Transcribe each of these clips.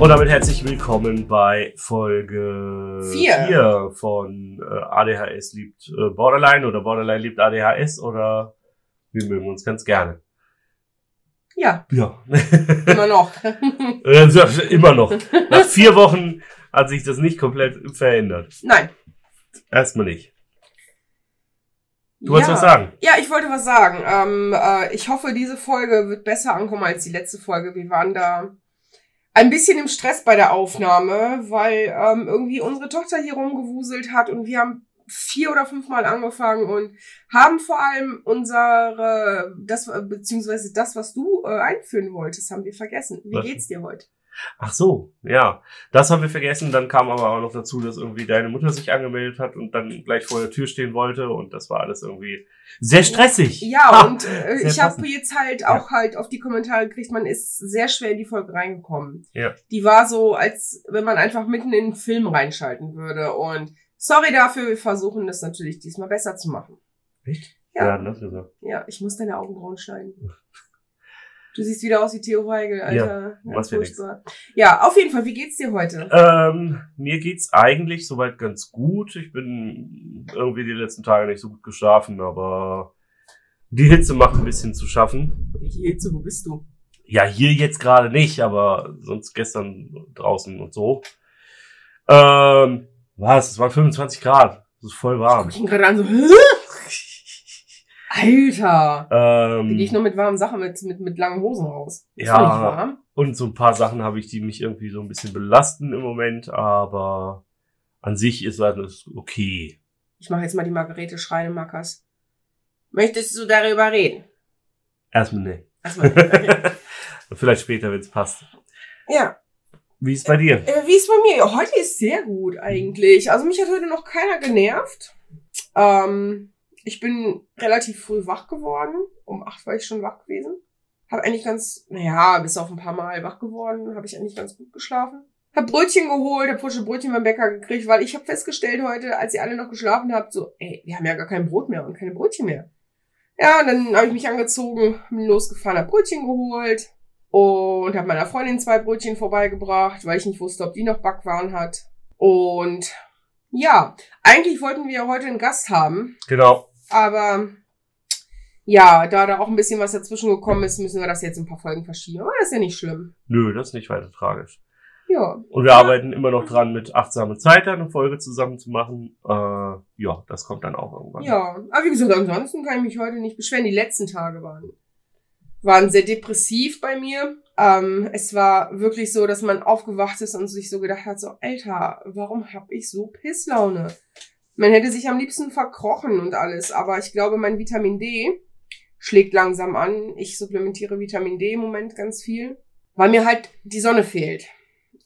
Und damit herzlich willkommen bei Folge Vier. 4 von äh, ADHS liebt äh, Borderline oder Borderline liebt ADHS oder wir mögen uns ganz gerne. Ja, Ja. immer noch. Immer noch. Nach vier Wochen hat sich das nicht komplett verändert. Nein. Erstmal nicht. Du ja. wolltest was sagen? Ja, ich wollte was sagen. Ähm, äh, ich hoffe, diese Folge wird besser ankommen als die letzte Folge. Wir waren da ein bisschen im Stress bei der Aufnahme, weil ähm, irgendwie unsere Tochter hier rumgewuselt hat und wir haben vier oder fünfmal angefangen und haben vor allem unsere, das, beziehungsweise das, was du äh, einführen wolltest, haben wir vergessen. Wie geht's dir heute? Ach so, ja. Das haben wir vergessen. Dann kam aber auch noch dazu, dass irgendwie deine Mutter sich angemeldet hat und dann gleich vor der Tür stehen wollte und das war alles irgendwie sehr stressig. Ja, Ha! und äh, ich habe jetzt halt auch halt auf die Kommentare gekriegt, man ist sehr schwer in die Folge reingekommen. Ja. Die war so, als wenn man einfach mitten in den Film reinschalten würde. Und sorry dafür, wir versuchen das natürlich diesmal besser zu machen. Echt? Ja. Ja, das gesagt. Ja, ich muss deine Augenbrauen schneiden. Du siehst wieder aus wie Theo Weigel, Alter. Ja, was furchtbar. Ja, auf jeden Fall, wie geht's dir heute? Ähm, mir geht's eigentlich soweit ganz gut. Ich bin irgendwie die letzten Tage nicht so gut geschlafen, aber die Hitze macht ein bisschen zu schaffen. Welche Hitze, wo bist du? Ja, hier jetzt gerade nicht, aber sonst gestern draußen und so. Ähm, was? Es waren 25 Grad. Das ist voll warm. Ich ihn gerade an so, Hä? Alter. Da gehe ich Ähm, nur mit warmen Sachen, mit, mit, mit langen Hosen raus. Ist Ja. nicht warm. und so ein paar Sachen habe ich, die mich irgendwie so ein bisschen belasten im Moment, aber an sich ist alles okay. Ich mache jetzt mal die Margarete Schreinemakers. Möchtest du darüber reden? Erstmal ne. Erstmal. Vielleicht später, wenn es passt. ja. Wie ist bei dir? Äh, wie ist bei mir? Heute ist sehr gut eigentlich. Also mich hat heute noch keiner genervt. Ähm, ich bin relativ früh wach geworden. Um acht war ich schon wach gewesen. Habe eigentlich ganz, naja, bis auf ein paar Mal wach geworden, habe ich eigentlich ganz gut geschlafen. Hab Brötchen geholt, hab frische Brötchen beim Bäcker gekriegt, weil ich habe festgestellt heute, als ihr alle noch geschlafen habt, so, ey, wir haben ja gar kein Brot mehr und keine Brötchen mehr. Ja, und dann habe ich mich angezogen, bin losgefahren, hab Brötchen geholt und habe meiner Freundin zwei Brötchen vorbeigebracht, weil ich nicht wusste, ob die noch Backwaren hat. Und ja, eigentlich wollten wir heute einen Gast haben, Genau. Aber ja, da da auch ein bisschen was dazwischen gekommen ist, müssen wir das jetzt ein paar Folgen verschieben. Aber das ist ja nicht schlimm. Nö, das ist nicht weiter tragisch. Ja. Und wir arbeiten immer noch dran, mit achtsame Zeit eine Folge zusammen zu machen. Äh, ja, das kommt dann auch irgendwann. Ja, aber wie gesagt, ansonsten kann ich mich heute nicht beschweren. Die letzten Tage waren, waren sehr depressiv bei mir. Ähm, es war wirklich so, dass man aufgewacht ist und sich so gedacht hat, so, Alter, warum hab ich so Pisslaune? Man hätte sich am liebsten verkrochen und alles, aber ich glaube, mein Vitamin D schlägt langsam an. Ich supplementiere Vitamin D im Moment ganz viel, weil mir halt die Sonne fehlt.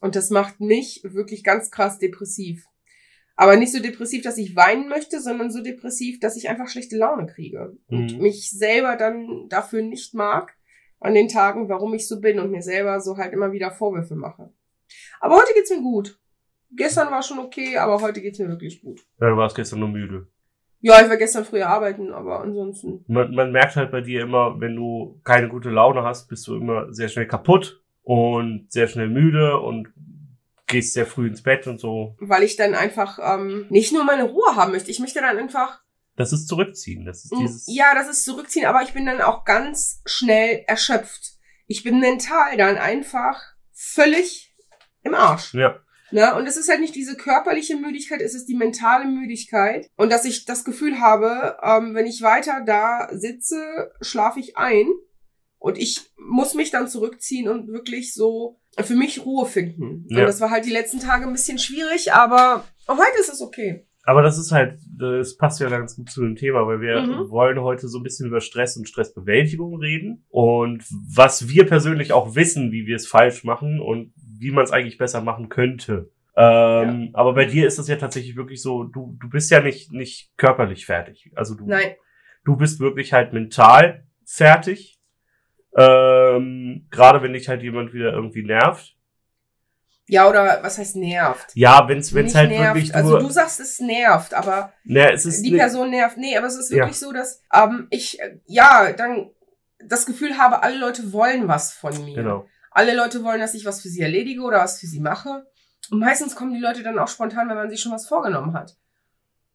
Und das macht mich wirklich ganz krass depressiv. Aber nicht so depressiv, dass ich weinen möchte, sondern so depressiv, dass ich einfach schlechte Laune kriege. Und Mhm. mich selber dann dafür nicht mag, an den Tagen, warum ich so bin und mir selber so halt immer wieder Vorwürfe mache. Aber heute geht's mir gut. Gestern war schon okay, aber heute geht's mir wirklich gut. Ja, du warst gestern nur müde. Ja, ich war gestern früher arbeiten, aber ansonsten. Man, man merkt halt bei dir immer, wenn du keine gute Laune hast, bist du immer sehr schnell kaputt und sehr schnell müde und gehst sehr früh ins Bett und so. Weil ich dann einfach ähm, nicht nur meine Ruhe haben möchte. Ich möchte dann einfach Das ist zurückziehen. Das ist dieses. Ja, das ist zurückziehen, aber ich bin dann auch ganz schnell erschöpft. Ich bin mental dann einfach völlig im Arsch. Ja. Ne? Und es ist halt nicht diese körperliche Müdigkeit, es ist die mentale Müdigkeit. Und dass ich das Gefühl habe, ähm, wenn ich weiter da sitze, schlafe ich ein. Und ich muss mich dann zurückziehen und wirklich so für mich Ruhe finden. Ja. Und das war halt die letzten Tage ein bisschen schwierig, aber heute ist es okay. Aber das ist halt, das passt ja ganz gut zu dem Thema, weil wir Mhm. wollen heute so ein bisschen über Stress und Stressbewältigung reden und was wir persönlich auch wissen, wie wir es falsch machen und wie man es eigentlich besser machen könnte. Ähm, Aber bei dir ist das ja tatsächlich wirklich so, du, du bist ja nicht, nicht körperlich fertig. Also du, Nein, du bist wirklich halt mental fertig. Ähm, Gerade wenn dich halt jemand wieder irgendwie nervt. Ja, oder was heißt nervt? Ja, wenn's, wenn's Nicht halt nervt. wirklich also nur, du sagst, es nervt, aber ne, es ist die ne- Person nervt. Nee, aber es ist Ja. wirklich so, dass ähm, ich, äh, ja, dann das Gefühl habe, alle Leute wollen was von mir. Genau. Alle Leute wollen, dass ich was für sie erledige oder was für sie mache. Und meistens kommen die Leute dann auch spontan, wenn man sich schon was vorgenommen hat.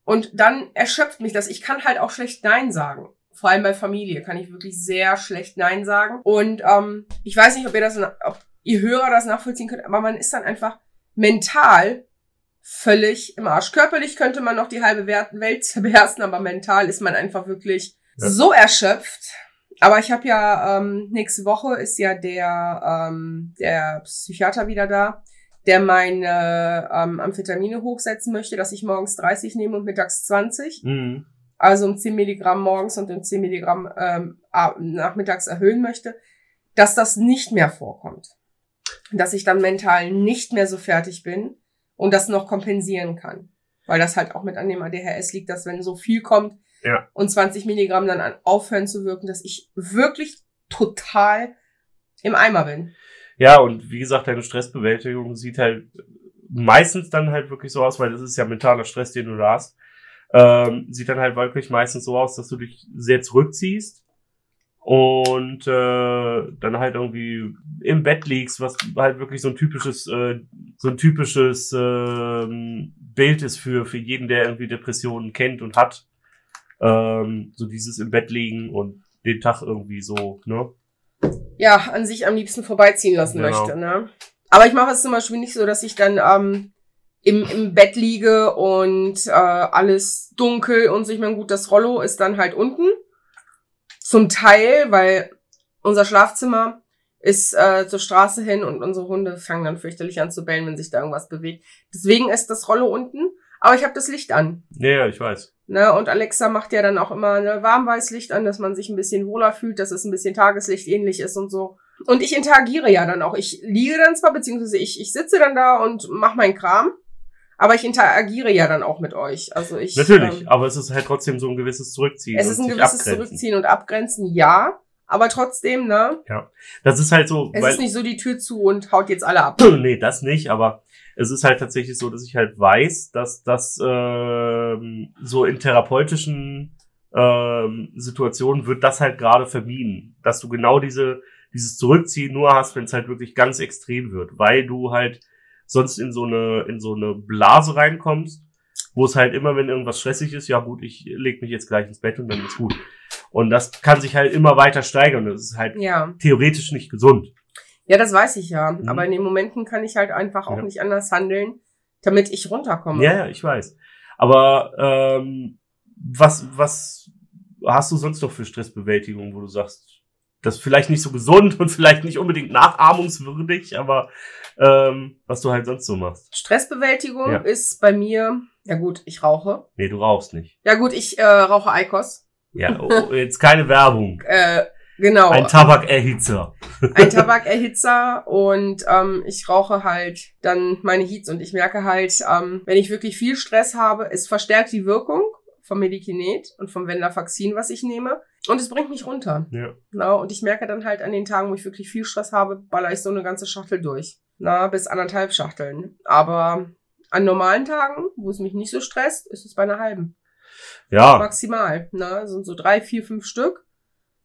Und dann erschöpft mich das. Ich kann halt auch schlecht Nein sagen. Vor allem bei Familie kann ich wirklich sehr schlecht Nein sagen. Und ähm, ich weiß nicht, ob ihr das, ob ihr Hörer das nachvollziehen könnt, aber man ist dann einfach mental völlig im Arsch. Körperlich könnte man noch die halbe Welt zerbersten, aber mental ist man einfach wirklich ja. so erschöpft. Aber ich habe ja ähm, nächste Woche ist ja der ähm, der Psychiater wieder da, der meine ähm, Amphetamine hochsetzen möchte, dass ich morgens 30 nehme und mittags 20. Mhm. Also um 10 Milligramm morgens und um 10 Milligramm ähm, nachmittags erhöhen möchte, dass das nicht mehr vorkommt. Dass ich dann mental nicht mehr so fertig bin und das noch kompensieren kann. Weil das halt auch mit an dem ADHS liegt, dass wenn so viel kommt ja. und 20 Milligramm dann an aufhören zu wirken, dass ich wirklich total im Eimer bin. Ja, und wie gesagt, deine Stressbewältigung sieht halt meistens dann halt wirklich so aus, weil das ist ja mentaler Stress, den du da hast. Ähm, sieht dann halt wirklich meistens so aus, dass du dich sehr zurückziehst und äh, dann halt irgendwie im Bett liegst, was halt wirklich so ein typisches, äh, so ein typisches äh, Bild ist für für jeden, der irgendwie Depressionen kennt und hat. Ähm, so dieses im Bett liegen und den Tag irgendwie so, ne? Ja, an sich am liebsten vorbeiziehen lassen genau. möchte, ne? Aber ich mache es zum Beispiel nicht so, dass ich dann ähm, im, im Bett liege und äh, alles dunkel und so. Ich meine, gut, das Rollo ist dann halt unten zum Teil, weil unser Schlafzimmer ist äh, zur Straße hin und unsere Hunde fangen dann fürchterlich an zu bellen, wenn sich da irgendwas bewegt. Deswegen ist das Rollo unten, aber ich habe das Licht an. Ja, ja, ich weiß. Ne, und Alexa macht ja dann auch immer ein Warmweißlicht an, dass man sich ein bisschen wohler fühlt, dass es ein bisschen Tageslicht ähnlich ist und so. Und ich interagiere ja dann auch. Ich liege dann zwar, beziehungsweise ich, ich sitze dann da und mache meinen Kram, aber ich interagiere ja dann auch mit euch. Also ich. Natürlich, ähm, aber es ist halt trotzdem so ein gewisses Zurückziehen. Es ist ein gewisses abgrenzen. Zurückziehen und Abgrenzen, ja. Aber trotzdem, ne? Ja. Das ist halt so. Es weil, ist nicht so die Tür zu und haut jetzt alle ab. nee, das nicht, aber es ist halt tatsächlich so, dass ich halt weiß, dass das ähm, so in therapeutischen ähm, Situationen wird das halt gerade vermieden. Dass du genau diese, dieses Zurückziehen nur hast, wenn es halt wirklich ganz extrem wird, weil du halt sonst in so eine, in so eine Blase reinkommst, wo es halt immer, wenn irgendwas stressig ist, ja gut, ich leg mich jetzt gleich ins Bett und dann ist gut. Und das kann sich halt immer weiter steigern. Das ist halt ja. theoretisch nicht gesund. Ja, das weiß ich ja. Mhm. Aber in den Momenten kann ich halt einfach auch ja. nicht anders handeln, damit ich runterkomme. Ja, ja, ich weiß. Aber ähm, was, was hast du sonst noch für Stressbewältigung, wo du sagst, das ist vielleicht nicht so gesund und vielleicht nicht unbedingt nachahmungswürdig, aber ähm, was du halt sonst so machst. Stressbewältigung ja. ist bei mir, ja gut, ich rauche. Nee, du rauchst nicht. Ja gut, ich äh, rauche Eikos. Ja, oh, oh, jetzt keine Werbung. äh, genau. Ein Tabakerhitzer. Ein Tabakerhitzer und ähm, ich rauche halt dann meine Heats und ich merke halt, ähm, wenn ich wirklich viel Stress habe, es verstärkt die Wirkung vom Medikinet und vom Venlafaxin, was ich nehme. Und es bringt mich runter. Ja. Na, und ich merke dann halt an den Tagen, wo ich wirklich viel Stress habe, baller ich so eine ganze Schachtel durch. Na, bis anderthalb Schachteln. Aber an normalen Tagen, wo es mich nicht so stresst, ist es bei einer halben. Ja. Maximal. Na, sind so drei, vier, fünf Stück.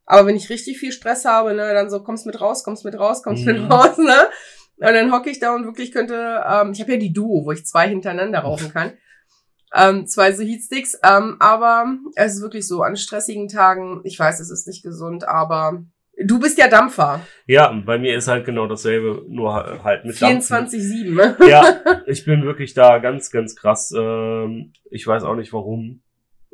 Aber wenn ich richtig viel Stress habe, ne, dann so kommst mit raus, kommst mit raus, kommst mhm. mit raus, ne? Und dann hocke ich da und wirklich könnte, ähm, ich habe ja die Duo, wo ich zwei hintereinander rauchen kann ähm, zwei so Heatsticks. Ähm, aber es ist wirklich so, an stressigen Tagen, ich weiß, es ist nicht gesund, aber du bist ja Dampfer. Ja, bei mir ist halt genau dasselbe, nur halt mit 24-7. Ja, ich bin wirklich da ganz, ganz krass. Ähm, ich weiß auch nicht warum.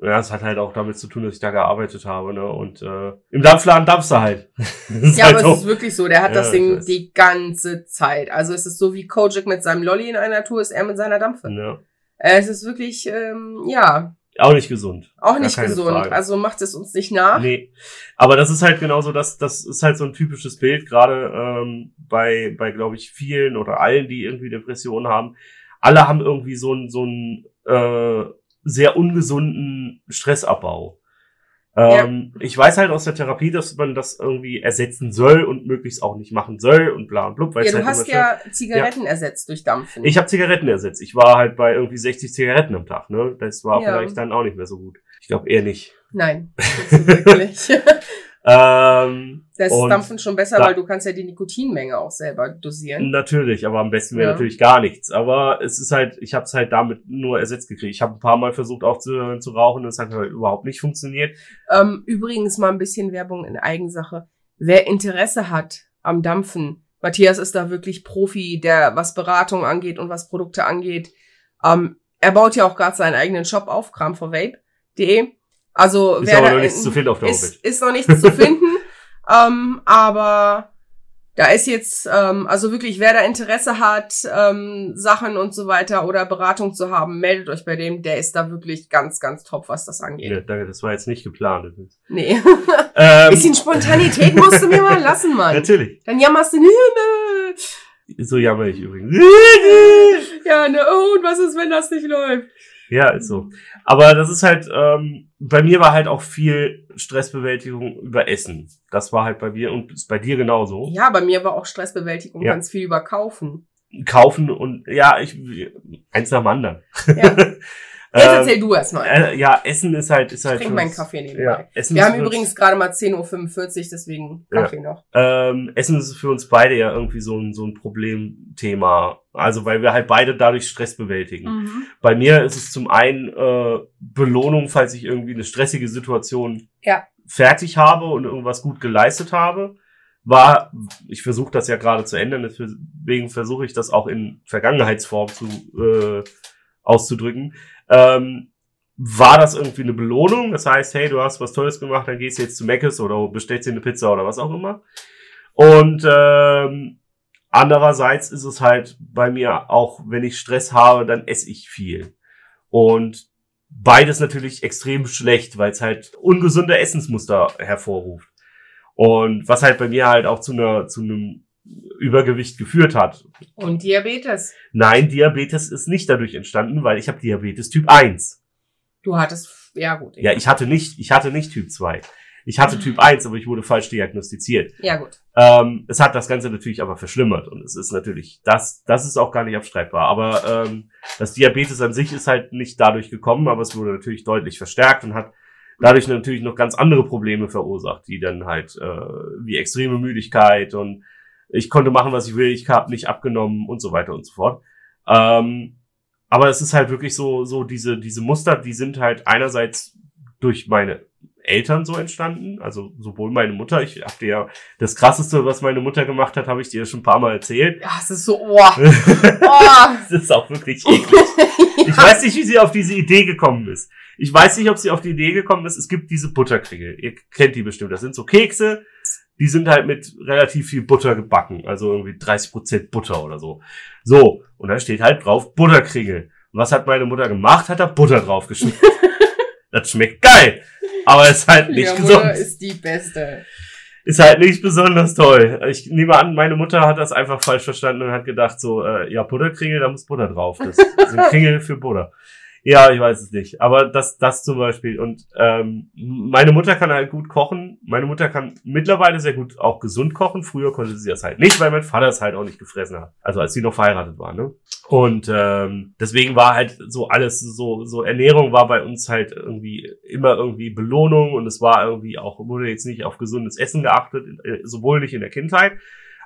Ja, es hat halt auch damit zu tun, dass ich da gearbeitet habe, ne? Und äh, im Dampfladen dampfst du halt. ja, halt aber es ist wirklich so, der hat ja, das Ding die ganze Zeit. Also es ist so wie Kojak mit seinem Lolly in einer Tour, ist er mit seiner Dampfe. Ja. Äh, es ist wirklich, ähm, ja. Auch nicht gesund. Auch nicht gesund. Frage. Also macht es uns nicht nach. Nee. Aber das ist halt genauso, das, das ist halt so ein typisches Bild, gerade ähm, bei, bei glaube ich, vielen oder allen, die irgendwie Depressionen haben. Alle haben irgendwie so einen so einen äh, sehr ungesunden Stressabbau. Ähm, ja. Ich weiß halt aus der Therapie, dass man das irgendwie ersetzen soll und möglichst auch nicht machen soll und bla und blub. Ja, du halt hast ja Zigaretten ja. ersetzt durch Dampfen. Ich habe Zigaretten ersetzt. Ich war halt bei irgendwie 60 Zigaretten am Tag. Ne? Das war ja. vielleicht dann auch nicht mehr so gut. Ich glaube eher nicht. Nein, wirklich. Ähm, Das ist Dampfen schon besser, da- weil du kannst ja die Nikotinmenge auch selber dosieren. Natürlich, aber am besten wäre Ja. natürlich gar nichts. Aber es ist halt, ich habe es halt damit nur ersetzt gekriegt. Ich habe ein paar Mal versucht aufzuhören zu rauchen und es hat halt überhaupt nicht funktioniert. Ähm, übrigens mal ein bisschen Werbung in Eigensache. Wer Interesse hat am Dampfen, Matthias ist da wirklich Profi, der was Beratung angeht und was Produkte angeht. Ähm, er baut ja auch gerade seinen eigenen Shop auf, kramforvape.de. Also Ist aber noch nichts zu finden auf der ist, Homepage. ist noch nichts zu finden. ähm, aber da ist jetzt, ähm, also wirklich, wer da Interesse hat, ähm, Sachen und so weiter oder Beratung zu haben, meldet euch bei dem. Der ist da wirklich ganz, ganz top, was das angeht. Ja, danke, das war jetzt nicht geplant. Nee. Ähm, Bisschen Spontanität musst du mir mal lassen, Mann. natürlich. Dann jammerst du, ne. So jammer ich übrigens. Ja, ne, oh, und was ist, wenn das nicht läuft? Ja, ist so. Aber das ist halt, ähm, bei mir war halt auch viel Stressbewältigung über Essen. Das war halt bei mir und ist bei dir genauso. Ja, bei mir war auch Stressbewältigung Ja. ganz viel über Kaufen. Kaufen und ja, ich eins nach dem anderen. Ja. Jetzt Ähm, erzähl du erst mal. Äh, ja, Essen ist halt, ist Ich halt. trinke für meinen Kaffee nebenbei. Ja, Essen Wir haben übrigens gerade mal 10.45 Uhr, deswegen Ja. Kaffee noch. Ähm, Essen ist für uns beide ja irgendwie so ein, so ein Problemthema. Also, weil wir halt beide dadurch Stress bewältigen. Mhm. Bei mir ist es zum einen äh, Belohnung, falls ich irgendwie eine stressige Situation Ja. fertig habe und irgendwas gut geleistet habe. War, ich versuche das ja gerade zu ändern, deswegen versuche ich das auch in Vergangenheitsform zu äh, auszudrücken. Ähm, war das irgendwie eine Belohnung? Das heißt, hey, du hast was Tolles gemacht, dann gehst du jetzt zu Mc's oder bestellst dir eine Pizza oder was auch immer. Und ähm, andererseits ist es halt bei mir auch, wenn ich Stress habe, dann esse ich viel. Und beides natürlich extrem schlecht, weil es halt ungesunde Essensmuster hervorruft. Und was halt bei mir halt auch zu einer zu einem Übergewicht geführt hat. Und Diabetes. Nein, Diabetes ist nicht dadurch entstanden, weil ich habe Diabetes Typ 1. Du hattest, ja gut. Ja, ich hatte nicht, ich hatte nicht Typ 2. Ich hatte Typ 1, aber ich wurde falsch diagnostiziert. Ja gut. Ähm, es hat das Ganze natürlich aber verschlimmert und es ist natürlich, das, das ist auch gar nicht abstreitbar. Aber ähm, das Diabetes an sich ist halt nicht dadurch gekommen, aber es wurde natürlich deutlich verstärkt und hat dadurch natürlich noch ganz andere Probleme verursacht, die dann halt äh, wie extreme Müdigkeit und ich konnte machen, was ich will, ich habe nicht abgenommen und so weiter und so fort. Ähm, aber es ist halt wirklich so, so diese, diese Muster, die sind halt einerseits durch meine Eltern so entstanden, also sowohl meine Mutter, ich hab dir ja das krasseste, was meine Mutter gemacht hat, habe ich dir schon ein paar Mal erzählt. Ja, es ist so, oh, das oh. ist auch wirklich eklig. Ich weiß nicht, wie sie auf diese Idee gekommen ist. Ich weiß nicht, ob sie auf die Idee gekommen ist. Es gibt diese Butterkringel. Ihr kennt die bestimmt. Das sind so Kekse. Die sind halt mit relativ viel Butter gebacken. Also irgendwie 30% Butter oder so. So. Und da steht halt drauf Butterkringel. Und was hat meine Mutter gemacht? Hat da Butter drauf geschmiert. das schmeckt geil. Aber ist halt nicht Ja, gesund. Mutter ist die Beste. Ist halt nicht besonders toll. Ich nehme an, meine Mutter hat das einfach falsch verstanden und hat gedacht so, äh, ja, Butterkringel, da muss Butter drauf. Das sind Kringel für Butter. Ja, ich weiß es nicht. Aber das, das zum Beispiel. Und ähm, meine Mutter kann halt gut kochen. Meine Mutter kann mittlerweile sehr gut auch gesund kochen. Früher konnte sie das halt nicht, weil mein Vater es halt auch nicht gefressen hat. Also als sie noch verheiratet war, ne? Und ähm, deswegen war halt so alles, so, so Ernährung war bei uns halt irgendwie immer irgendwie Belohnung und es war irgendwie auch, wurde jetzt nicht auf gesundes Essen geachtet, äh, sowohl nicht in der Kindheit,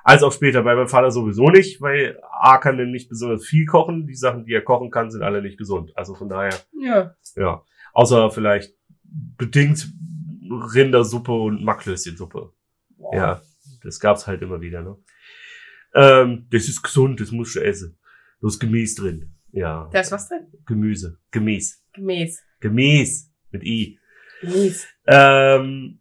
als auch später bei meinem Vater sowieso nicht, weil A kann denn nicht besonders viel kochen. Die Sachen, die er kochen kann, sind alle nicht gesund. Also von daher, Ja. ja. Außer vielleicht bedingt Rindersuppe und Macklöschensuppe. Boah. Ja, das gab's halt immer wieder, ne? Ähm, das ist gesund, das musst du essen. Da ist Gemüse drin. Ja, Da ist was drin? Gemüse. Gemüse. Gemäß. Gemüse. Mit I. Gemäß. Ähm,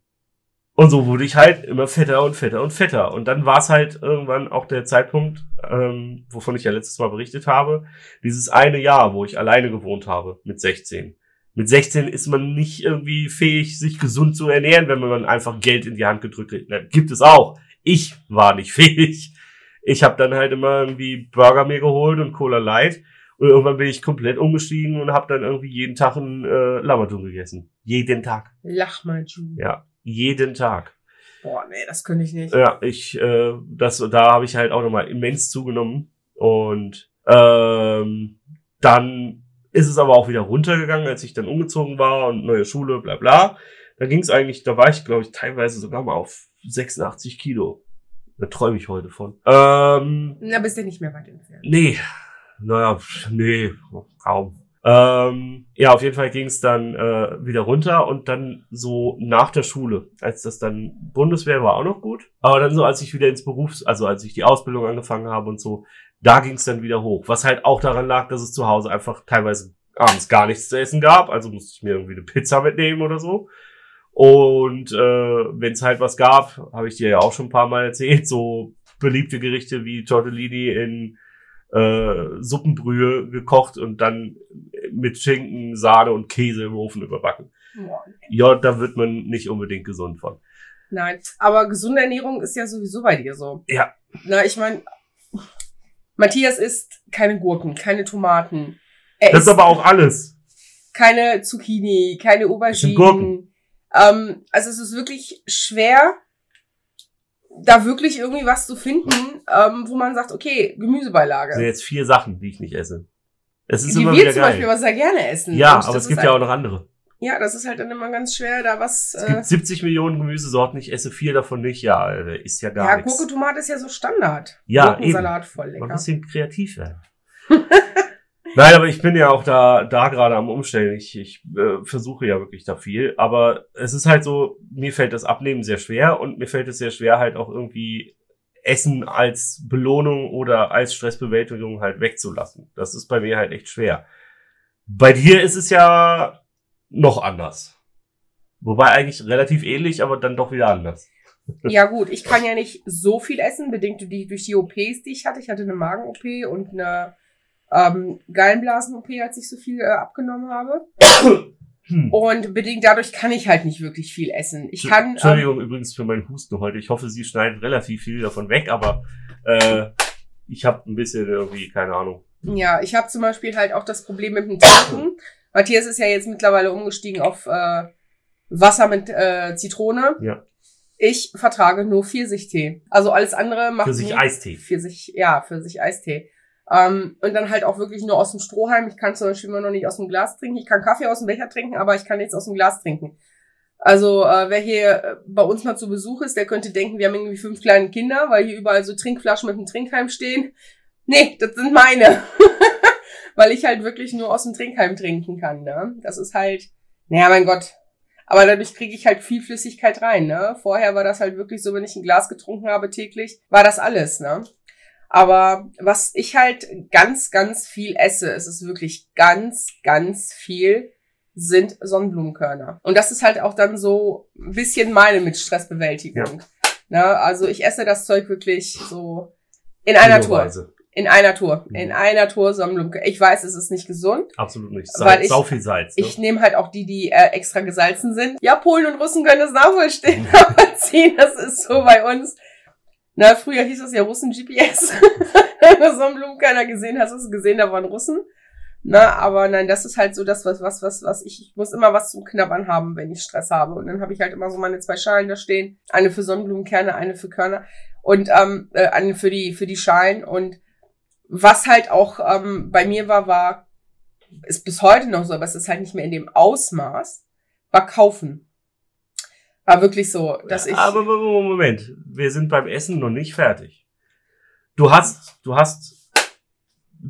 und so wurde ich halt immer fetter und fetter und fetter. Und dann war es halt irgendwann auch der Zeitpunkt, ähm, wovon ich ja letztes Mal berichtet habe, dieses eine Jahr, wo ich alleine gewohnt habe, mit 16. Mit 16 ist man nicht irgendwie fähig, sich gesund zu ernähren, wenn man einfach Geld in die Hand gedrückt kriegt. Na, gibt es auch. Ich war nicht fähig. Ich habe dann halt immer irgendwie Burger mir geholt und Cola Light. Und irgendwann bin ich komplett umgestiegen und habe dann irgendwie jeden Tag ein äh, Lammertung gegessen. Jeden Tag. Lach mal, Ju. Ja, jeden Tag. Boah, nee, das könnte ich nicht. Ja, ich, äh, das, da habe ich halt auch nochmal immens zugenommen. Und ähm, dann ist es aber auch wieder runtergegangen, als ich dann umgezogen war und neue Schule, bla bla. Da ging es eigentlich, da war ich, glaube ich, teilweise sogar mal auf 86 Kilo. Da träume ich heute von. Ähm, Na, bist du nicht mehr weit entfernt. nee, naja, nee, kaum. Ähm, ja, auf jeden Fall ging es dann äh, wieder runter und dann so nach der Schule, als das dann Bundeswehr war auch noch gut, aber dann so als ich wieder ins Berufs, also als ich die Ausbildung angefangen habe und so, da ging es dann wieder hoch, was halt auch daran lag, dass es zu Hause einfach teilweise abends gar nichts zu essen gab, also musste ich mir irgendwie eine Pizza mitnehmen oder so. Und äh, wenn es halt was gab, habe ich dir ja auch schon ein paar Mal erzählt, so beliebte Gerichte wie Tortellini in äh, Suppenbrühe gekocht und dann mit Schinken, Sahne und Käse im Ofen überbacken. Boah. Ja, da wird man nicht unbedingt gesund von. Nein, aber gesunde Ernährung ist ja sowieso bei dir so. Ja. Na, ich meine, Matthias isst keine Gurken, keine Tomaten. Er Das ist aber auch alles. keine Zucchini, keine Auberginen. Gurken. Ähm, also es ist wirklich schwer, da wirklich irgendwie was zu finden, ähm, wo man sagt, okay, Gemüsebeilage. Das sind jetzt vier Sachen, die ich nicht esse. Es ist die immer wir wieder zum Beispiel geil. was sehr gerne essen. Ja, aber es gibt ist ja auch halt, noch andere. Ja, das ist halt dann immer ganz schwer, da was. Es Äh, gibt 70 Millionen Gemüsesorten, ich esse vier davon nicht. Ja, äh, ist ja gar ja, nichts. Gurke, Tomate ist ja so Standard. Ja, Gurkensalat voll Mal ein lecker. bisschen kreativ werden. Nein, aber ich bin ja auch da, da gerade am Umstellen. Ich, ich äh, versuche ja wirklich da viel. Aber es ist halt so, mir fällt das Abnehmen sehr schwer und mir fällt es sehr schwer, halt auch irgendwie Essen als Belohnung oder als Stressbewältigung halt wegzulassen. Das ist bei mir halt echt schwer. Bei dir ist es ja noch anders. Wobei eigentlich relativ ähnlich, aber dann doch wieder anders. Ja gut, ich kann ja nicht so viel essen, bedingt durch die, durch die OPs, die ich hatte. Ich hatte eine Magen-OP und eine ähm, Gallenblasen-OP, als ich so viel äh, abgenommen habe. Hm. Und bedingt dadurch kann ich halt nicht wirklich viel essen. Ich kann. Ähm, Entschuldigung übrigens für meinen Husten heute. Ich hoffe, Sie schneiden relativ viel davon weg, aber äh, ich habe ein bisschen irgendwie, keine Ahnung. ja, ich habe zum Beispiel halt auch das Problem mit dem Trinken. Matthias ist ja jetzt mittlerweile umgestiegen auf äh, Wasser mit äh, Zitrone. Ja. Ich vertrage nur Pfirsichtee. Also alles andere macht Für sich mir- Eistee. für sich, ja, für sich Eistee. Ähm, und dann halt auch wirklich nur aus dem Strohhalm. Ich kann zum Beispiel immer noch nicht aus dem Glas trinken. Ich kann Kaffee aus dem Becher trinken, aber ich kann nichts aus dem Glas trinken. Also äh, wer hier äh, bei uns mal zu Besuch ist, der könnte denken, wir haben irgendwie fünf kleine Kinder, weil hier überall so Trinkflaschen mit dem Trinkhalm stehen. Nee, das sind meine. weil ich halt wirklich nur aus dem Trinkhalm trinken kann. Ne? Das ist halt, naja, mein Gott. Aber dadurch kriege ich halt viel Flüssigkeit rein. Ne? Vorher war das halt wirklich so, wenn ich ein Glas getrunken habe täglich, war das alles. Ne? Aber was ich halt ganz, ganz viel esse, es ist wirklich ganz, ganz viel, sind Sonnenblumenkörner. Und das ist halt auch dann so ein bisschen meine mit Stressbewältigung. Ne? Also ich esse das Zeug wirklich so in einer Tour. In einer Tour. Mhm. In einer Tour Sonnenblumenkörner. Ich weiß, es ist nicht gesund. Absolut nicht. Weil Salz, ich- sau viel Salz. Ne? Ich nehme halt auch die, die äh, extra gesalzen sind. Ja, Polen und Russen können das nachvollziehen, nachvollziehen. Das ist so bei uns. Na, früher hieß es ja Russen-GPS. Wenn so einen Blumenkörner gesehen hast, hast du gesehen, da waren Russen. Na, aber nein, das ist halt so das, was, was, was, was ich, ich muss immer was zum Knabbern haben, wenn ich Stress habe. Und dann habe ich halt immer so meine zwei Schalen da stehen. Eine für Sonnenblumenkerne, eine für Körner. Und ähm, äh, eine für die, für die Schalen. Und was halt auch ähm, bei mir war, war, ist bis heute noch so, aber es ist halt nicht mehr in dem Ausmaß, war kaufen. War wirklich so, dass ich. Aber Moment, wir sind beim Essen noch nicht fertig. Du hast, du hast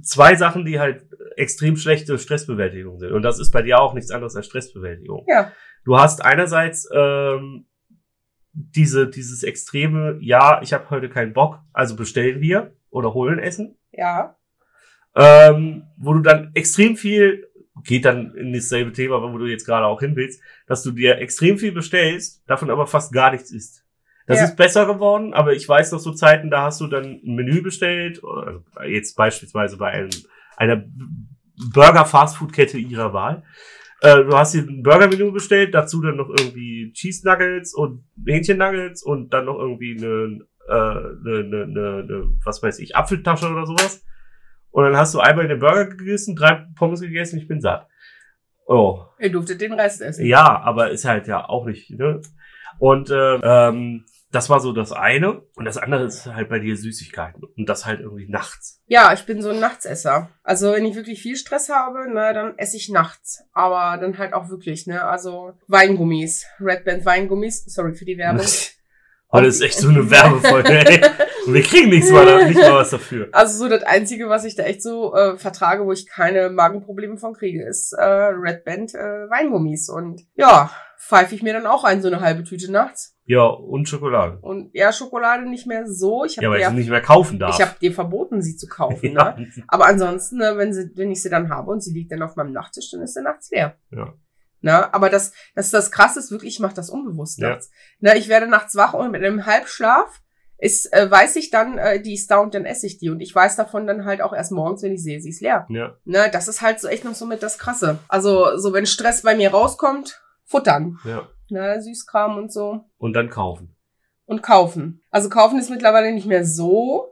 zwei Sachen, die halt extrem schlechte Stressbewältigung sind. Und das ist bei dir auch nichts anderes als Stressbewältigung. Ja. Du hast einerseits ähm, diese, dieses extreme, ja, ich habe heute keinen Bock, also bestellen wir oder holen Essen, ja, ähm, wo du dann extrem viel, geht dann in dasselbe Thema, wo du jetzt gerade auch hin willst, dass du dir extrem viel bestellst, davon aber fast gar nichts isst. Das Ja. ist besser geworden, aber ich weiß noch so Zeiten, da hast du dann ein Menü bestellt, also jetzt beispielsweise bei einem, einer Burger-Fastfood-Kette ihrer Wahl. Äh, du hast dir ein Burger-Menü bestellt, dazu dann noch irgendwie Cheese Nuggets und Hähnchen Nuggets und dann noch irgendwie eine, äh, eine, eine, eine, eine was weiß ich, Apfeltasche oder sowas. Und dann hast du einmal den Burger gegessen, drei Pommes gegessen, ich bin satt. Oh. ihr durftet den Rest essen. Ja, aber ist halt ja auch nicht, ne? Und äh, ähm, das war so das eine. Und das andere ist halt bei dir Süßigkeiten. Und das halt irgendwie nachts. Ja, ich bin so ein Nachtsesser. Also wenn ich wirklich viel Stress habe, ne, dann esse ich nachts. Aber dann halt auch wirklich, ne? Also Weingummis. Red Band Weingummis. Sorry für die Werbung. Heute ist echt so eine Werbefolge, ey. Und wir kriegen nichts mal, nicht mal was dafür. Also so das Einzige, was ich da echt so äh, vertrage, wo ich keine Magenprobleme von kriege, ist äh, Red Band äh, Weingummis. Und ja, pfeife ich mir dann auch ein, so eine halbe Tüte nachts. Ja, und Schokolade. Und ja, Schokolade nicht mehr so. Ich hab Ja, weil ich sie nicht mehr kaufen darf. ich habe dir verboten, sie zu kaufen. ja. Ne? Aber ansonsten, ne, wenn, sie, wenn ich sie dann habe und sie liegt dann auf meinem Nachttisch, dann ist sie nachts leer. Ja. Ne? Aber das, das ist das Krasse, ist wirklich, ich mache das unbewusst Ja. nachts. Ne? Ich werde nachts wach und mit einem Halbschlaf ist, äh, weiß ich dann, äh, die ist da und dann esse ich die. Und ich weiß davon dann halt auch erst morgens, wenn ich sehe, sie ist leer. ja. Ne? Das ist halt so echt noch so mit das Krasse. Also, so wenn Stress bei mir rauskommt, futtern. Ja. Ne? Süßkram und so. Und dann kaufen. Und kaufen. Also kaufen ist mittlerweile nicht mehr so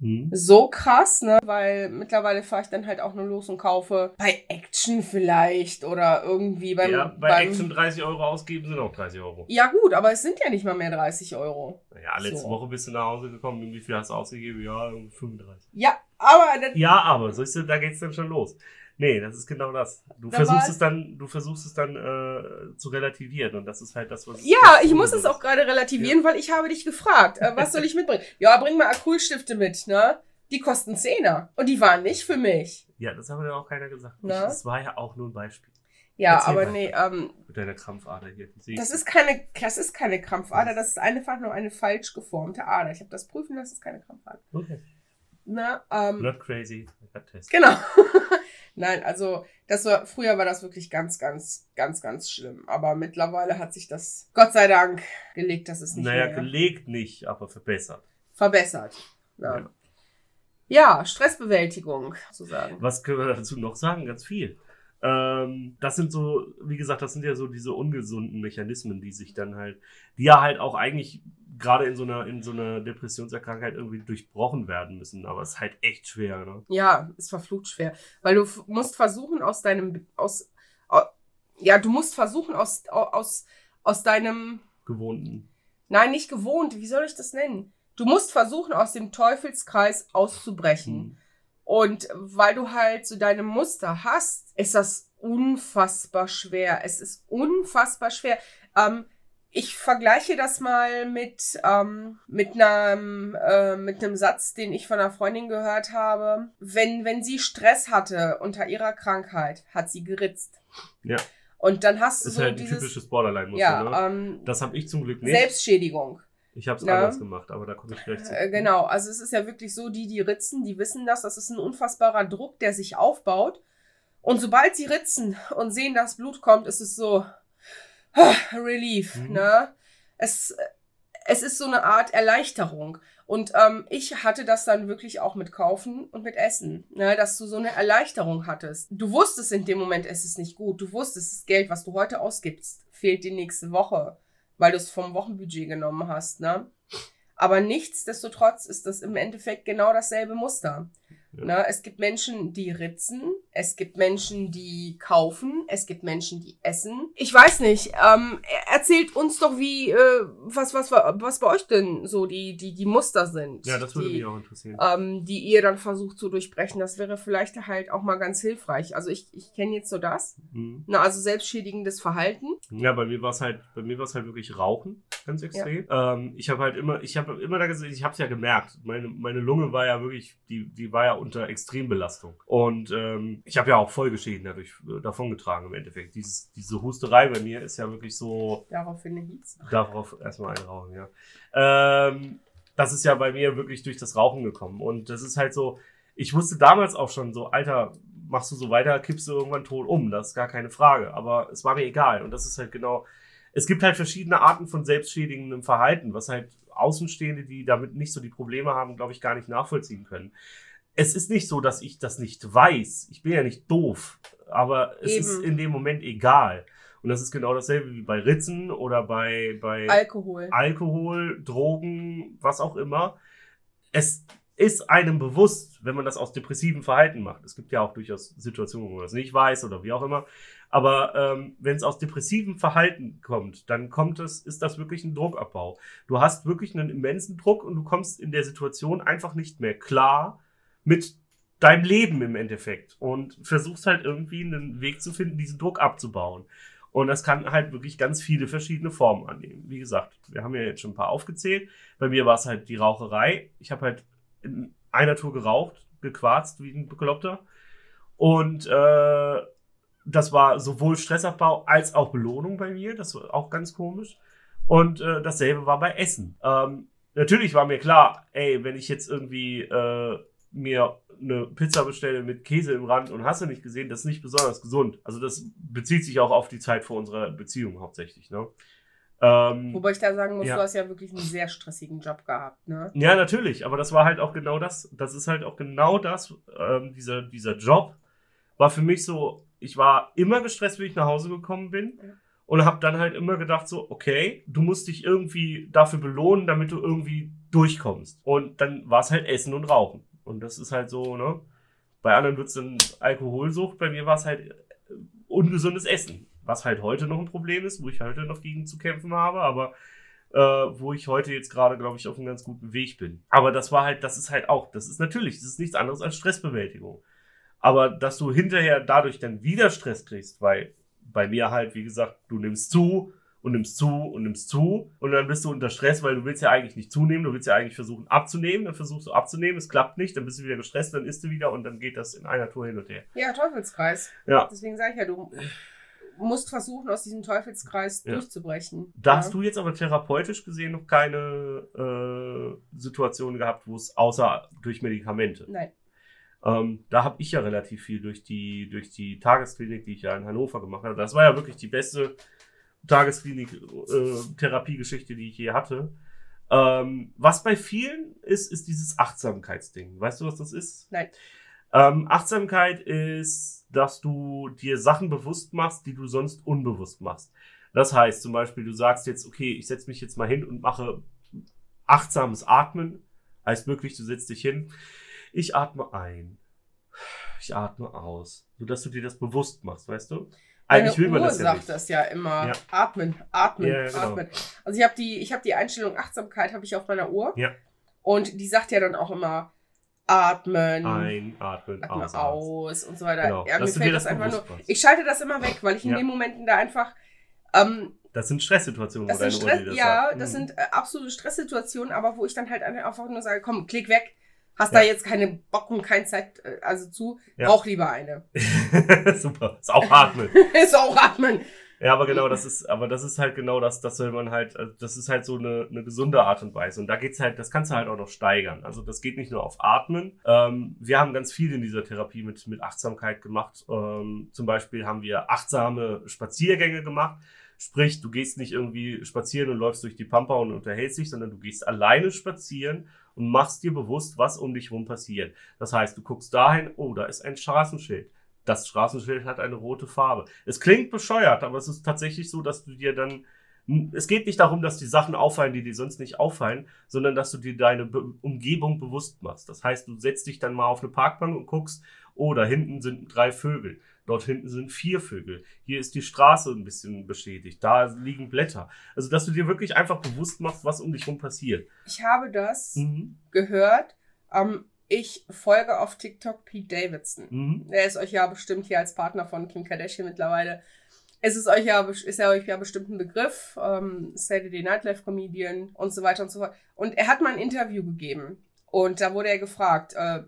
Mhm. so krass, ne? Weil mittlerweile fahre ich dann halt auch nur los und kaufe bei Action vielleicht oder irgendwie beim. ja, bei beim Action 30 Euro ausgeben sind auch 30 Euro. ja gut, aber es sind ja nicht mal mehr 30 Euro. Ja, letzte So. Woche bist du nach Hause gekommen. und Wie viel hast du ausgegeben? Ja, 35. Ja, aber Ja, aber, siehst du, da geht's dann schon los. Nee, das ist genau das. Du Da versuchst es dann, du versuchst es dann äh, zu relativieren und das ist halt das, was. ja, ich muss es auch gerade relativieren, weil ich habe dich gefragt, äh, was soll ich mitbringen? Ja, bring mal Acrylstifte mit, ne? Die kosten Zehner. Und die waren nicht für mich. Ja, das hat mir ja auch keiner gesagt. Na? das war ja auch nur ein Beispiel. Ja, Erzähl aber nee, ähm, Mit deiner Krampfader hier. Das ist keine, das ist keine Krampfader, das ist einfach nur eine falsch geformte Ader. Ich habe das prüfen lassen, das ist keine Krampfader. Okay. Ne? Ähm, Not crazy. I got test. Genau. Nein, also das war früher war das wirklich ganz, ganz, ganz, ganz schlimm. Aber mittlerweile hat sich das Gott sei Dank gelegt, dass es nicht Naja, mehr gelegt nicht, aber verbessert. verbessert. Ja. Ja. ja, Stressbewältigung sozusagen. Was können wir dazu noch sagen? Ganz viel. Ähm, das sind so, wie gesagt, das sind ja so diese ungesunden Mechanismen, die sich dann halt, die ja halt auch eigentlich gerade in so einer, in so einer Depressionserkrankheit irgendwie durchbrochen werden müssen. Aber es ist halt echt schwer, ne? Ja, ist verflucht schwer, weil du musst versuchen aus deinem aus au, ja, du musst versuchen aus au- aus aus deinem Gewohnten. nein, nicht gewohnt, wie soll ich das nennen? Du musst versuchen aus dem Teufelskreis auszubrechen. Hm. Und weil du halt so deine Muster hast, ist das unfassbar schwer. Es ist unfassbar schwer. Ähm, ich vergleiche das mal mit, ähm, mit, einem, äh, mit einem Satz, den ich von einer Freundin gehört habe. Wenn, wenn sie Stress hatte unter ihrer Krankheit, hat sie geritzt. Ja. Und dann hast du Ist so halt ein dieses, typisches Borderline-Muster, ja, ne? ähm, Das habe ich zum Glück nicht. Selbstschädigung. ich habe es Ja. anders gemacht, aber da komme ich gleich zu. Äh, genau, also es ist ja wirklich so, die, die ritzen, die wissen das, das ist ein unfassbarer Druck, der sich aufbaut. Und sobald sie ritzen und sehen, dass Blut kommt, ist es so Relief, Mhm. ne? Es, es ist so eine Art Erleichterung. Und ähm, ich hatte das dann wirklich auch mit Kaufen und mit Essen, ne? dass du so eine Erleichterung hattest. Du wusstest in dem Moment, es ist nicht gut. Du wusstest, das Geld, was du heute ausgibst, fehlt die nächste Woche, weil du es vom Wochenbudget genommen hast, ne? Aber nichtsdestotrotz ist das im Endeffekt genau dasselbe Muster. Ja. Ne? Es gibt Menschen, die ritzen, es gibt Menschen, die kaufen, es gibt Menschen, die essen. Ich weiß nicht, ähm, er- erzählt uns doch, wie, äh, was, was, was bei euch denn so die, die, die Muster sind. Ja, das würde die, mich auch interessieren. ähm, die ihr dann versucht zu durchbrechen. Das wäre vielleicht halt auch mal ganz hilfreich. Also ich, ich kenne jetzt so das. Mhm. Na, also selbstschädigendes Verhalten. Ja, bei mir war es halt, bei mir war es halt wirklich Rauchen, ganz extrem. Ähm, ich habe halt immer, ich habe immer da gesehen, ich habe es ja gemerkt. Meine, meine Lunge war ja wirklich, die, die war ja unter Extrembelastung. Und ähm, ich habe ja auch Folgeschäden dadurch äh, davongetragen im Endeffekt. Dieses, diese Husterei bei mir ist ja wirklich so, Daraufhin eine Hiez. darauf erstmal einrauchen, ja. Ähm, das ist ja bei mir wirklich durch das Rauchen gekommen. Und das ist halt so, ich wusste damals auch schon so, Alter, machst du so weiter, kippst du irgendwann tot um. Das ist gar keine Frage. Aber es war mir egal. Und das ist halt genau, es gibt halt verschiedene Arten von selbstschädigendem Verhalten, was halt Außenstehende, die damit nicht so die Probleme haben, glaube ich, gar nicht nachvollziehen können. Es ist nicht so, dass ich das nicht weiß. Ich bin ja nicht doof. Aber es Eben. ist in dem Moment egal. Und das ist genau dasselbe wie bei Ritzen oder bei, bei Alkohol. Alkohol, Drogen, was auch immer. Es ist einem bewusst, wenn man das aus depressivem Verhalten macht. Es gibt ja auch durchaus Situationen, wo man das nicht weiß oder wie auch immer. Aber ähm, wenn es aus depressivem Verhalten kommt, dann kommt es, ist das wirklich ein Druckabbau. Du hast wirklich einen immensen Druck und du kommst in der Situation einfach nicht mehr klar mit deinem Leben im Endeffekt und versuchst halt irgendwie einen Weg zu finden, diesen Druck abzubauen. Und das kann halt wirklich ganz viele verschiedene Formen annehmen. Wie gesagt, wir haben ja jetzt schon ein paar aufgezählt. Bei mir war es halt die Raucherei. Ich habe halt in einer Tour geraucht, gequarzt wie ein Bekloppter. Und äh, das war sowohl Stressabbau als auch Belohnung bei mir. Das war auch ganz komisch. Und äh, dasselbe war bei Essen. Ähm, natürlich war mir klar, ey, wenn ich jetzt irgendwie äh, mir eine Pizza bestelle mit Käse im Rand und hast du nicht gesehen, das ist nicht besonders gesund. Also das bezieht sich auch auf die Zeit vor unserer Beziehung hauptsächlich. Ne? Ähm, Wobei ich da sagen muss, ja. du hast ja wirklich einen sehr stressigen Job gehabt, ne? Ja, natürlich, aber das war halt auch genau das. Das ist halt auch genau das, ähm, dieser, dieser Job war für mich so, ich war immer gestresst, wie ich nach Hause gekommen bin. Ja. Und habe dann halt immer gedacht, so, okay, du musst dich irgendwie dafür belohnen, damit du irgendwie durchkommst. Und dann war es halt Essen und Rauchen. Und das ist halt so, ne? Bei anderen wird es dann Alkoholsucht, bei mir war es halt äh, ungesundes Essen. Was halt heute noch ein Problem ist, wo ich heute noch gegen zu kämpfen habe, aber äh, wo ich heute jetzt gerade, glaube ich, auf einem ganz guten Weg bin. Aber das war halt, das ist halt auch, das ist natürlich, das ist nichts anderes als Stressbewältigung. Aber dass du hinterher dadurch dann wieder Stress kriegst, weil bei mir halt, wie gesagt, du nimmst zu und nimmst zu und nimmst zu und dann bist du unter Stress, weil du willst ja eigentlich nicht zunehmen, du willst ja eigentlich versuchen abzunehmen, dann versuchst du abzunehmen, es klappt nicht, dann bist du wieder gestresst, dann isst du wieder und dann geht das in einer Tour hin und her. Ja, Teufelskreis. Ja. Deswegen sage ich ja, du musst versuchen, aus diesem Teufelskreis ja. durchzubrechen. Da ja. hast du jetzt aber therapeutisch gesehen noch keine äh, Situation gehabt, wo es außer durch Medikamente. Nein. Ähm, da habe ich ja relativ viel durch die, durch die Tagesklinik, die ich ja in Hannover gemacht habe. Das war ja wirklich die beste Tagesklinik-Therapiegeschichte, äh, die ich je hatte. Ähm, was bei vielen ist, ist dieses Achtsamkeitsding. Weißt du, was das ist? Nein. Ähm, Achtsamkeit ist, dass du dir Sachen bewusst machst, die du sonst unbewusst machst. Das heißt zum Beispiel, du sagst jetzt, okay, ich setze mich jetzt mal hin und mache achtsames Atmen. Heißt wirklich, du setzt dich hin ich atme ein. Ich atme aus. Sodass du dir das bewusst machst, weißt du? Eigentlich will man Uhr das ja sagt nicht. das ja immer. Ja. Atmen, atmen, ja, genau. atmen. Also ich habe die, ich habe die Einstellung Achtsamkeit habe ich auf meiner Uhr. Ja. Und die sagt ja dann auch immer atmen, ein, atmen, atmen aus, aus, und so weiter. Genau. Ja, mir fällt das, das einfach nur. Machst. Ich schalte das immer weg, weil ich in ja. den Momenten da einfach. Ähm, das sind Stresssituationen, das wo sind deine Stress, das Ja, sagt. das mhm. sind äh, absolute Stresssituationen, aber wo ich dann halt einfach nur sage, komm, klick weg Hast ja. da jetzt keine Bock und keine Zeit, äh, also zu, ja. brauch lieber eine. Super. Ist auch atmen. ist auch atmen. Ja, aber genau, das ist, aber das ist halt genau das, das soll man halt, also das ist halt so eine, eine gesunde Art und Weise. Und da geht's halt, das kannst du halt auch noch steigern. Also das geht nicht nur auf Atmen. Ähm, wir haben ganz viel in dieser Therapie mit, mit Achtsamkeit gemacht. Ähm, zum Beispiel haben wir achtsame Spaziergänge gemacht. Sprich, du gehst nicht irgendwie spazieren und läufst durch die Pampa und unterhältst dich, sondern du gehst alleine spazieren und machst dir bewusst, was um dich herum passiert. Das heißt, du guckst dahin, oh, da ist ein Straßenschild. Das Straßenschild hat eine rote Farbe. Es klingt bescheuert, aber es ist tatsächlich so, dass du dir dann es geht nicht darum, dass die Sachen auffallen, die dir sonst nicht auffallen, sondern dass du dir deine Be Umgebung bewusst machst. Das heißt, du setzt dich dann mal auf eine Parkbank und guckst, oh, da hinten sind drei Vögel. Dort hinten sind vier Vögel. Hier ist die Straße ein bisschen beschädigt. Da liegen Blätter. Also, dass du dir wirklich einfach bewusst machst, was um dich herum passiert. Ich habe das mhm. gehört. Ähm, ich folge auf TikTok Pete Davidson. Mhm. Er ist euch ja bestimmt hier als Partner von Kim Kardashian mittlerweile. Es ist euch ja, ist ja euch ja bestimmt ein Begriff. Ähm, Saturday Night Live Comedian und so weiter und so fort. Und er hat mal ein Interview gegeben. Und da wurde er gefragt, äh,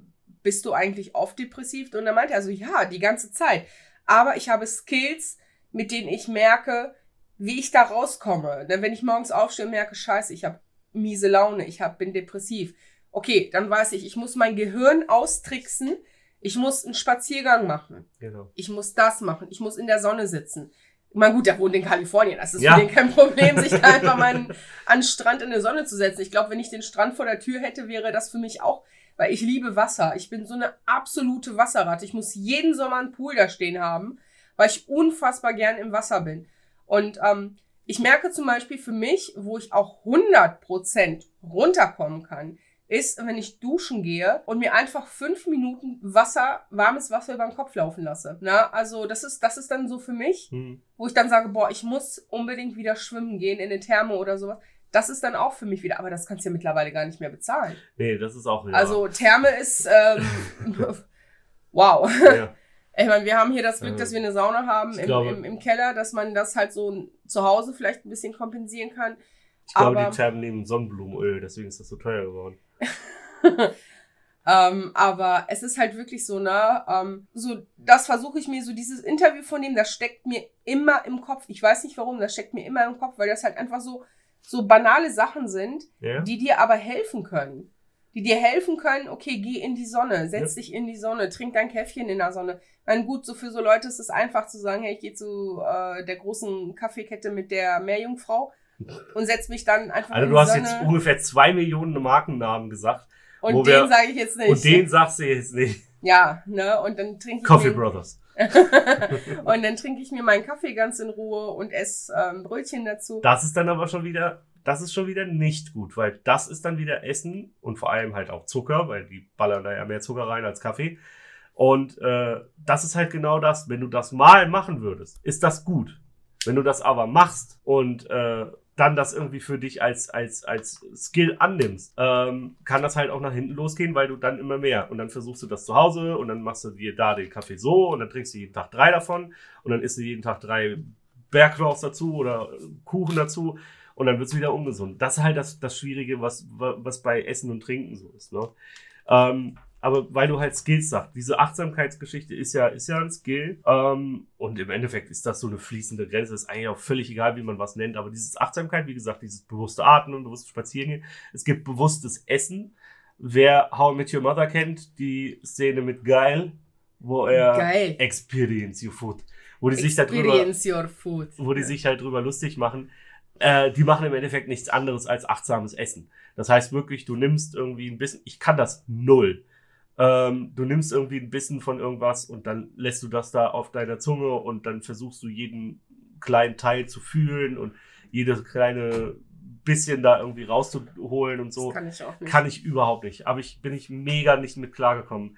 bist du eigentlich oft depressiv? Und er meinte also, ja, die ganze Zeit. Aber ich habe Skills, mit denen ich merke, wie ich da rauskomme. Denn wenn ich morgens aufstehe und merke, scheiße, ich habe miese Laune, ich hab, bin depressiv. Okay, dann weiß ich, ich muss mein Gehirn austricksen. Ich muss einen Spaziergang machen. Genau. Ich muss das machen. Ich muss in der Sonne sitzen. Man gut, der wohnt in Kalifornien. Das ist ja. für den kein Problem, sich da einfach mal an den Strand in der Sonne zu setzen. Ich glaube, wenn ich den Strand vor der Tür hätte, wäre das für mich auch weil ich liebe Wasser. Ich bin so eine absolute Wasserratte. Ich muss jeden Sommer einen Pool da stehen haben, weil ich unfassbar gern im Wasser bin. Und ähm, ich merke zum Beispiel für mich, wo ich auch 100% runterkommen kann, ist, wenn ich duschen gehe und mir einfach fünf Minuten Wasser, warmes Wasser über den Kopf laufen lasse. Na, also das ist, das ist dann so für mich, Hm. wo ich dann sage, boah, ich muss unbedingt wieder schwimmen gehen in eine Therme oder sowas. Das ist dann auch für mich wieder, aber das kannst du ja mittlerweile gar nicht mehr bezahlen. Nee, das ist auch. Ja. Also Therme ist, ähm, wow. ja. Ich meine, wir haben hier das Glück, Äh, dass wir eine Sauna haben im, glaube- im, im Keller, dass man das halt so zu Hause vielleicht ein bisschen kompensieren kann. ich glaube, aber- die Thermen nehmen Sonnenblumenöl, deswegen ist das so teuer geworden. Ähm, aber es ist halt wirklich so, ne? Ähm, so, das versuche ich mir, so dieses Interview von dem, das steckt mir immer im Kopf. Ich weiß nicht warum, das steckt mir immer im Kopf, weil das halt einfach so, so banale Sachen sind, Ja? die dir aber helfen können. Die dir helfen können, okay, geh in die Sonne, setz dich in die Sonne, trink dein Käffchen in der Sonne. Mein gut, so für so Leute ist es einfach zu sagen, hey, ich gehe zu äh, der großen Kaffeekette mit der Meerjungfrau und setz mich dann einfach Also in du die hast Sonne. jetzt ungefähr zwei Millionen Markennamen gesagt. und den sage ich jetzt nicht. Und den sagst du jetzt nicht. Ja, ne? Und dann trinke ich Coffee Brothers. und dann trinke ich mir meinen Kaffee ganz in Ruhe und esse ähm, Brötchen dazu. Das ist dann aber schon wieder, das ist schon wieder nicht gut, weil das ist dann wieder Essen und vor allem halt auch Zucker, weil die ballern da ja mehr Zucker rein als Kaffee. Und äh, das ist halt genau das, wenn du das mal machen würdest, ist das gut. Wenn du das aber machst und äh, dann das irgendwie für dich als, als, als Skill annimmst, ähm, kann das halt auch nach hinten losgehen, weil du dann immer mehr und dann versuchst du das zu Hause und dann machst du dir da den Kaffee so und dann trinkst du jeden Tag drei davon und dann isst du jeden Tag drei Berglaufs dazu oder Kuchen dazu und dann wird's wieder ungesund. Das ist halt das, das Schwierige, was, was bei Essen und Trinken so ist. Ne? Ähm, aber weil du halt Skills sagst, diese Achtsamkeitsgeschichte ist ja, ist ja ein Skill. Ähm, und im Endeffekt ist das so eine fließende Grenze. Ist eigentlich auch völlig egal, wie man was nennt. Aber dieses Achtsamkeit, wie gesagt, dieses bewusste Atmen, bewusste Spazierengehen. Es gibt bewusstes Essen. Wer How I Met Your Mother kennt, die Szene mit Geil, wo er Geil. Experience Your Food, wo die sich darüber your food. wo die sich halt drüber lustig machen. Äh, die machen im Endeffekt nichts anderes als achtsames Essen. Das heißt wirklich, du nimmst irgendwie ein bisschen, ich kann das null. Ähm, du nimmst irgendwie ein bisschen von irgendwas und dann lässt du das da auf deiner Zunge und dann versuchst du jeden kleinen Teil zu fühlen und jedes kleine bisschen da irgendwie rauszuholen und so Das kann ich auch nicht. kann ich überhaupt nicht. Aber ich bin ich mega nicht mit klargekommen.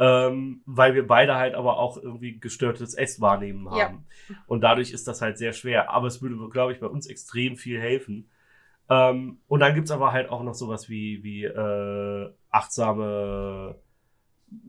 Ähm, weil wir beide halt aber auch irgendwie gestörtes Esswahrnehmen Ja. haben. Und dadurch ist das halt sehr schwer. Aber es würde, glaube ich, bei uns extrem viel helfen. Ähm, und dann gibt's aber halt auch noch sowas wie, wie äh, achtsame,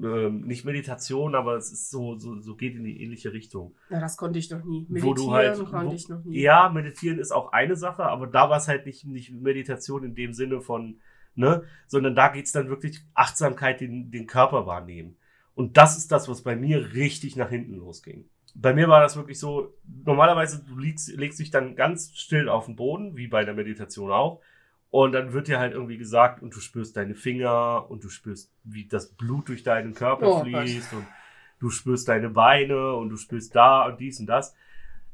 ähm, nicht Meditation, aber es ist so, so, so geht in die ähnliche Richtung. Na, das konnte ich noch nie. Wo Meditieren du halt- konnte wo- ich noch nie. Ja, meditieren ist auch eine Sache, aber da war es halt nicht, nicht Meditation in dem Sinne von, ne, sondern da geht's dann wirklich Achtsamkeit, den, den Körper wahrnehmen. Und das ist das, was bei mir richtig nach hinten losging. Bei mir war das wirklich so, normalerweise, du legst, legst dich dann ganz still auf den Boden, wie bei der Meditation auch. Und dann wird dir halt irgendwie gesagt, und du spürst deine Finger und du spürst, wie das Blut durch deinen Körper Oh Gott. fließt und du spürst deine Beine und du spürst da und dies und das.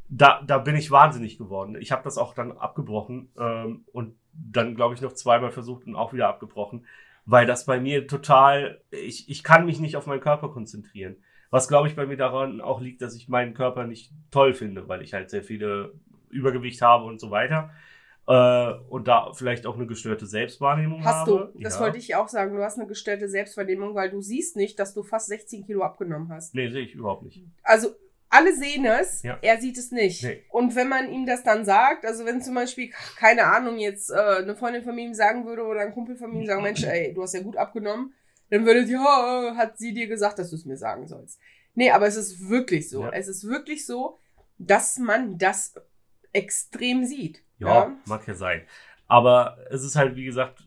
Da, da bin ich wahnsinnig geworden. Ich habe das auch dann abgebrochen ähm, und dann, glaube ich, noch zweimal versucht und auch wieder abgebrochen, weil das bei mir total, ich, ich kann mich nicht auf meinen Körper konzentrieren. Was, glaube ich, bei mir daran auch liegt, dass ich meinen Körper nicht toll finde, weil ich halt sehr viele Übergewicht habe und so weiter. Äh, und da vielleicht auch eine gestörte Selbstwahrnehmung Hast habe. du. Das ja. wollte ich auch sagen. Du hast eine gestellte Selbstwahrnehmung, weil du siehst nicht, dass du fast 16 Kilo abgenommen hast. Nee, sehe ich überhaupt nicht. Also alle sehen es, Ja. er sieht es nicht. Nee. Und wenn man ihm das dann sagt, also wenn zum Beispiel, keine Ahnung, jetzt äh, eine Freundin von ihm sagen würde oder ein Kumpel von ihm sagen, Mensch, ey, du hast ja gut abgenommen, dann würde sie, ja, hat sie dir gesagt, dass du es mir sagen sollst. Nee, aber es ist wirklich so. Ja. Es ist wirklich so, dass man das extrem sieht. Ja, mag ja sein. Aber es ist halt, wie gesagt,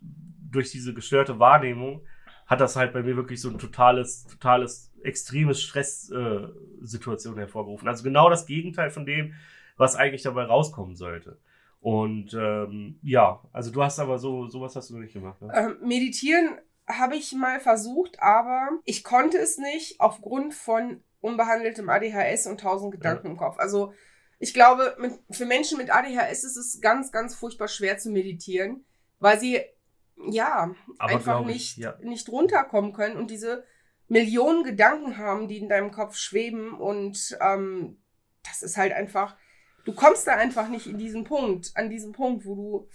durch diese gestörte Wahrnehmung hat das halt bei mir wirklich so ein totales, totales, extremes Stresssituation äh, hervorgerufen. Also genau das Gegenteil von dem, was eigentlich dabei rauskommen sollte. Und ähm, ja, also du hast aber so, sowas hast du nicht gemacht. Ne? Ähm, meditieren habe ich mal versucht, aber ich konnte es nicht aufgrund von unbehandeltem ADHS und tausend Gedanken im Kopf. Also ich glaube, mit, für Menschen mit ADHS ist es ganz, ganz furchtbar schwer zu meditieren, weil sie ja Aber einfach ich, nicht, ja. nicht runterkommen können und diese Millionen Gedanken haben, die in deinem Kopf schweben und ähm, das ist halt einfach, Du kommst da einfach nicht in diesen Punkt, an diesen Punkt, wo du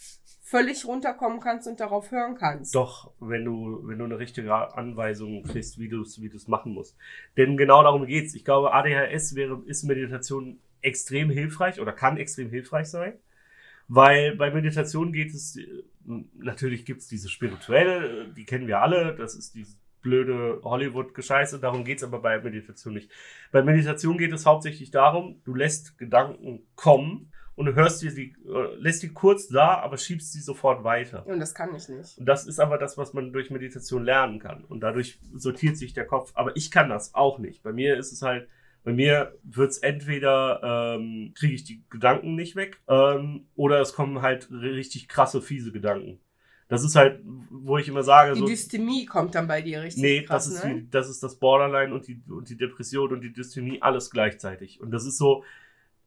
völlig runterkommen kannst und darauf hören kannst. Doch, wenn du, wenn du eine richtige Anweisung kriegst, wie du es wie du's machen musst. Denn genau darum geht's. Ich glaube, ADHS wäre, ist Meditation extrem hilfreich oder kann extrem hilfreich sein. Weil bei Meditation geht es, natürlich gibt's diese spirituelle, die kennen wir alle, das ist dieses blöde Hollywood-Gescheiße, darum geht's aber bei Meditation nicht. Bei Meditation geht es hauptsächlich darum, du lässt Gedanken kommen und du hörst dir äh, lässt die kurz da, aber schiebst sie sofort weiter. Und das kann ich nicht. Und das ist aber das, was man durch Meditation lernen kann. Und dadurch sortiert sich der Kopf. Aber ich kann das auch nicht. Bei mir ist es halt, bei mir wird's entweder, ähm, kriege ich die Gedanken nicht weg, ähm, oder es kommen halt richtig krasse, fiese Gedanken. Das ist halt, wo ich immer sage, Die so. Dystemie kommt dann bei dir richtig Nee, krass, das ist, ne? die, das ist das Borderline und die, und die Depression und die Dystemie alles gleichzeitig. Und das ist so,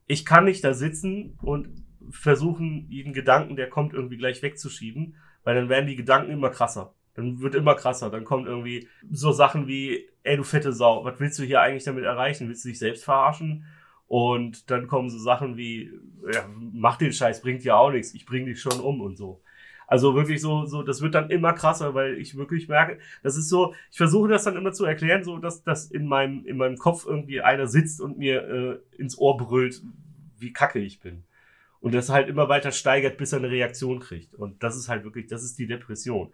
ich kann nicht da sitzen und versuchen, jeden Gedanken, der kommt, irgendwie gleich wegzuschieben, weil dann werden die Gedanken immer krasser. Dann wird immer krasser. Dann kommt irgendwie so Sachen wie, ey, du fette Sau, was willst du hier eigentlich damit erreichen? Willst du dich selbst verarschen? Und dann kommen so Sachen wie, ja, mach den Scheiß, bringt ja auch nichts, ich bring dich schon um und so. Also wirklich so, so, das wird dann immer krasser, weil ich wirklich merke, das ist so, ich versuche das dann immer zu erklären, so dass das in meinem, in meinem Kopf irgendwie einer sitzt und mir äh, ins Ohr brüllt, wie kacke ich bin. Und das halt immer weiter steigert, bis er eine Reaktion kriegt. Und das ist halt wirklich, das ist die Depression.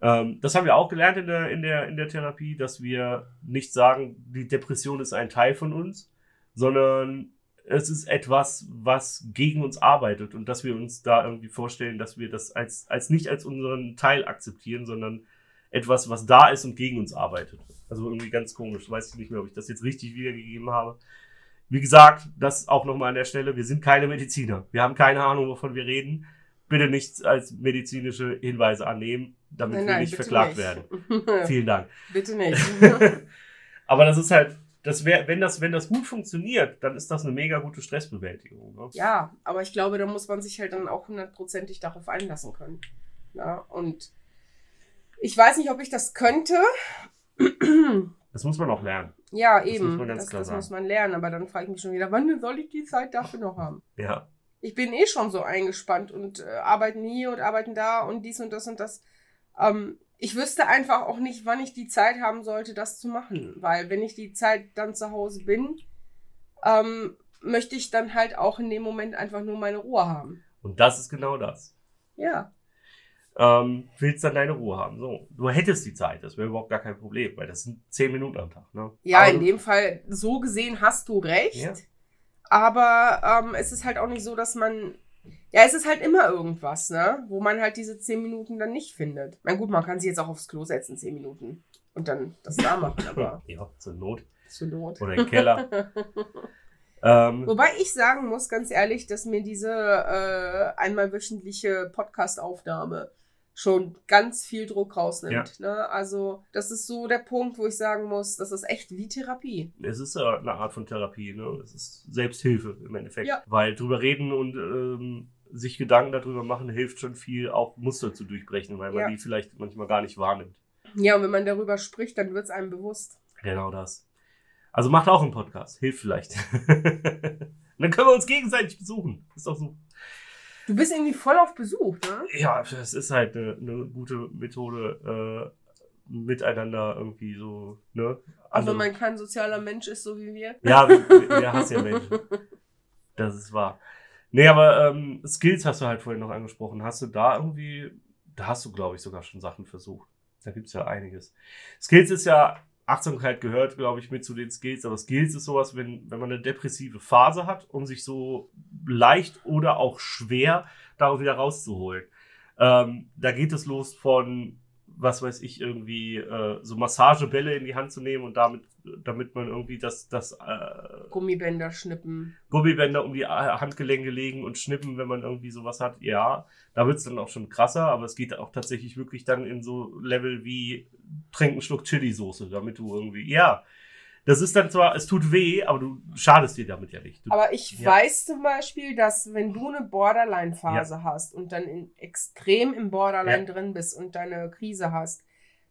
Ähm, das haben wir auch gelernt in der, in der, in der Therapie, dass wir nicht sagen, die Depression ist ein Teil von uns, sondern es ist etwas, was gegen uns arbeitet und dass wir uns da irgendwie vorstellen, dass wir das als, als nicht als unseren Teil akzeptieren, sondern etwas, was da ist und gegen uns arbeitet. Also irgendwie ganz komisch. Weiß ich nicht mehr, ob ich das jetzt richtig wiedergegeben habe. Wie gesagt, das auch nochmal an der Stelle. Wir sind keine Mediziner. Wir haben keine Ahnung, wovon wir reden. Bitte nichts als medizinische Hinweise annehmen, damit wir nicht bitte verklagt nicht. werden. Vielen Dank. bitte nicht. Aber das ist halt, das wär, wenn das, wenn das gut funktioniert, dann ist das eine mega gute Stressbewältigung. Ne? ja, aber ich glaube, da muss man sich halt dann auch hundertprozentig darauf einlassen können. Ja, und ich weiß nicht, ob ich das könnte. Das muss man auch lernen. Ja, Das eben. muss man ganz das klar das muss man lernen, aber dann frage ich mich schon wieder, wann soll ich die Zeit dafür noch haben? Ja. Ich bin eh schon so eingespannt und äh, arbeiten hier und arbeiten da und dies und das und das. Ähm, ich wüsste einfach auch nicht, wann ich die Zeit haben sollte, das zu machen. Weil wenn ich die Zeit dann zu Hause bin, ähm, möchte ich dann halt auch in dem Moment einfach nur meine Ruhe haben. Und das ist genau das. Ja. Ähm, willst dann deine Ruhe haben. So. Du hättest die Zeit, das wäre überhaupt gar kein Problem, weil das sind zehn Minuten am Tag. Ne? Ja, Aber in dem Fall, so gesehen hast du recht. Ja. Aber ähm, es ist halt auch nicht so, dass man. Ja, es ist halt immer irgendwas, ne? Wo man halt diese zehn Minuten dann nicht findet. Na gut, man kann sich jetzt auch aufs Klo setzen, zehn Minuten. Und dann das da machen, aber Ja, zur Not. zur Not. Oder im Keller. ähm, Wobei ich sagen muss, ganz ehrlich, dass mir diese äh, einmal wöchentliche Podcast-Aufnahme schon ganz viel Druck rausnimmt. Ne? Also, das ist so der Punkt, wo ich sagen muss, das ist echt wie Therapie. es ist ja eine Art von Therapie, ne? Es ist Selbsthilfe im Endeffekt. Ja. Weil drüber reden und ähm, sich Gedanken darüber machen, hilft schon viel, auch Muster zu durchbrechen, weil man Ja. die vielleicht manchmal gar nicht wahrnimmt. Ja, und wenn man darüber spricht, dann wird es einem bewusst. Genau das. Also macht auch einen Podcast. Hilft vielleicht. Dann können wir uns gegenseitig besuchen. Ist doch so. Du bist irgendwie voll auf Besuch, ne? Ja, es ist halt eine, eine gute Methode, äh, miteinander irgendwie so, ne? Wenn Andere- man kein sozialer Mensch ist, so wie wir. Ja, wir, wir hassen ja Menschen. Das ist wahr. Nee, aber ähm, Skills hast du halt vorhin noch angesprochen. Hast du da irgendwie, da hast du, glaube ich, sogar schon Sachen versucht. Da gibt's ja einiges. Skills ist ja, Achtsamkeit gehört, glaube ich, mit zu den Skills, aber Skills ist sowas, wenn, wenn man eine depressive Phase hat, um sich so leicht oder auch schwer darauf wieder rauszuholen. Ähm, da geht es los von, was weiß ich, irgendwie äh, so Massagebälle in die Hand zu nehmen und damit, damit man irgendwie das, das äh, Gummibänder schnippen. Gummibänder um die äh, Handgelenke legen und schnippen, wenn man irgendwie sowas hat. Ja, da wird's dann auch schon krasser, aber es geht auch tatsächlich wirklich dann in so Level wie trink einen Schluck Chili-Soße, damit du irgendwie, ja, das ist dann zwar, es tut weh, aber du schadest dir damit ja nicht. Du, Aber ich Ja. weiß zum Beispiel, dass wenn du eine Borderline-Phase hast und dann in, extrem im Borderline drin bist und deine Krise hast,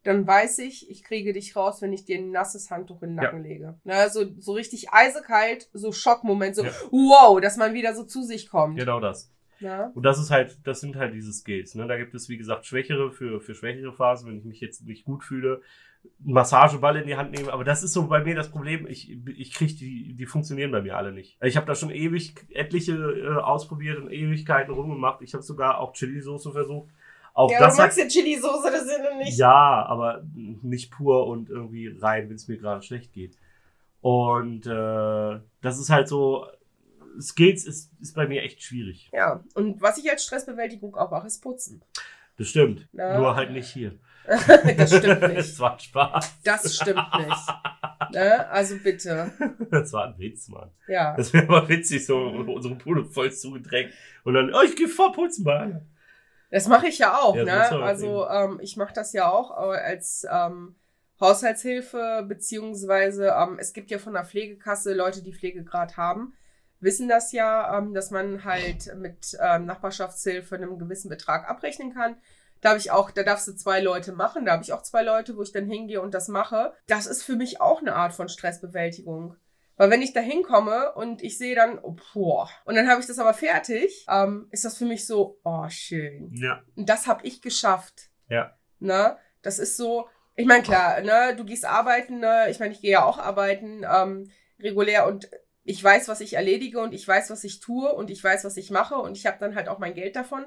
dann weiß ich, ich kriege dich raus, wenn ich dir ein nasses Handtuch in den Nacken ja. lege. Na, so, so richtig eisekalt, so Schockmoment, so ja. wow, dass man wieder so zu sich kommt. Genau das. Ja. Und das ist halt, das sind halt diese Skills. Ne? Da gibt es, wie gesagt, Schwächere für, für schwächere Phasen, wenn ich mich jetzt nicht gut fühle, Massageball in die Hand nehmen. Aber das ist so bei mir das Problem. Ich, ich kriege die, die funktionieren bei mir alle nicht. Ich habe da schon ewig etliche äh, ausprobiert und Ewigkeiten rumgemacht. Ich habe sogar auch Chili-Soße versucht. Auch ja, das du magst ja Chili-Soße, das ist ja nicht. Ja, aber nicht pur und irgendwie rein, wenn es mir gerade schlecht geht. Und äh, das ist halt so, Skills ist, ist bei mir echt schwierig. Ja, und was ich als Stressbewältigung auch mache, ist putzen. Das stimmt. Na? Nur halt nicht hier. das stimmt nicht. Das war Spaß. Das stimmt nicht. Ne? Also bitte. Das war ein Witz, Mann. Ja. Das wäre mal witzig, so unsere Bude voll zugedrängt und dann, oh, ich geh vorputzen, Mann. Das mache ich ja auch, ja, ne? Also ähm, ich mache das ja auch als ähm, Haushaltshilfe, beziehungsweise ähm, es gibt ja von der Pflegekasse Leute, die Pflegegrad haben wissen das ja, ähm, dass man halt mit ähm, Nachbarschaftshilfe einem gewissen Betrag abrechnen kann. Da habe ich auch, da darfst du zwei Leute machen, da habe ich auch zwei Leute, wo ich dann hingehe und das mache. Das ist für mich auch eine Art von Stressbewältigung. Weil wenn ich da hinkomme und ich sehe dann, oh, boah, und dann habe ich das aber fertig, ähm, ist das für mich so, oh, schön. Ja. Und das habe ich geschafft. Ja. Ne? Das ist so, ich meine, klar, ne, du gehst arbeiten, ne? ich meine, ich gehe ja auch arbeiten, ähm, regulär und ich weiß, was ich erledige und ich weiß, was ich tue und ich weiß, was ich mache und ich habe dann halt auch mein Geld davon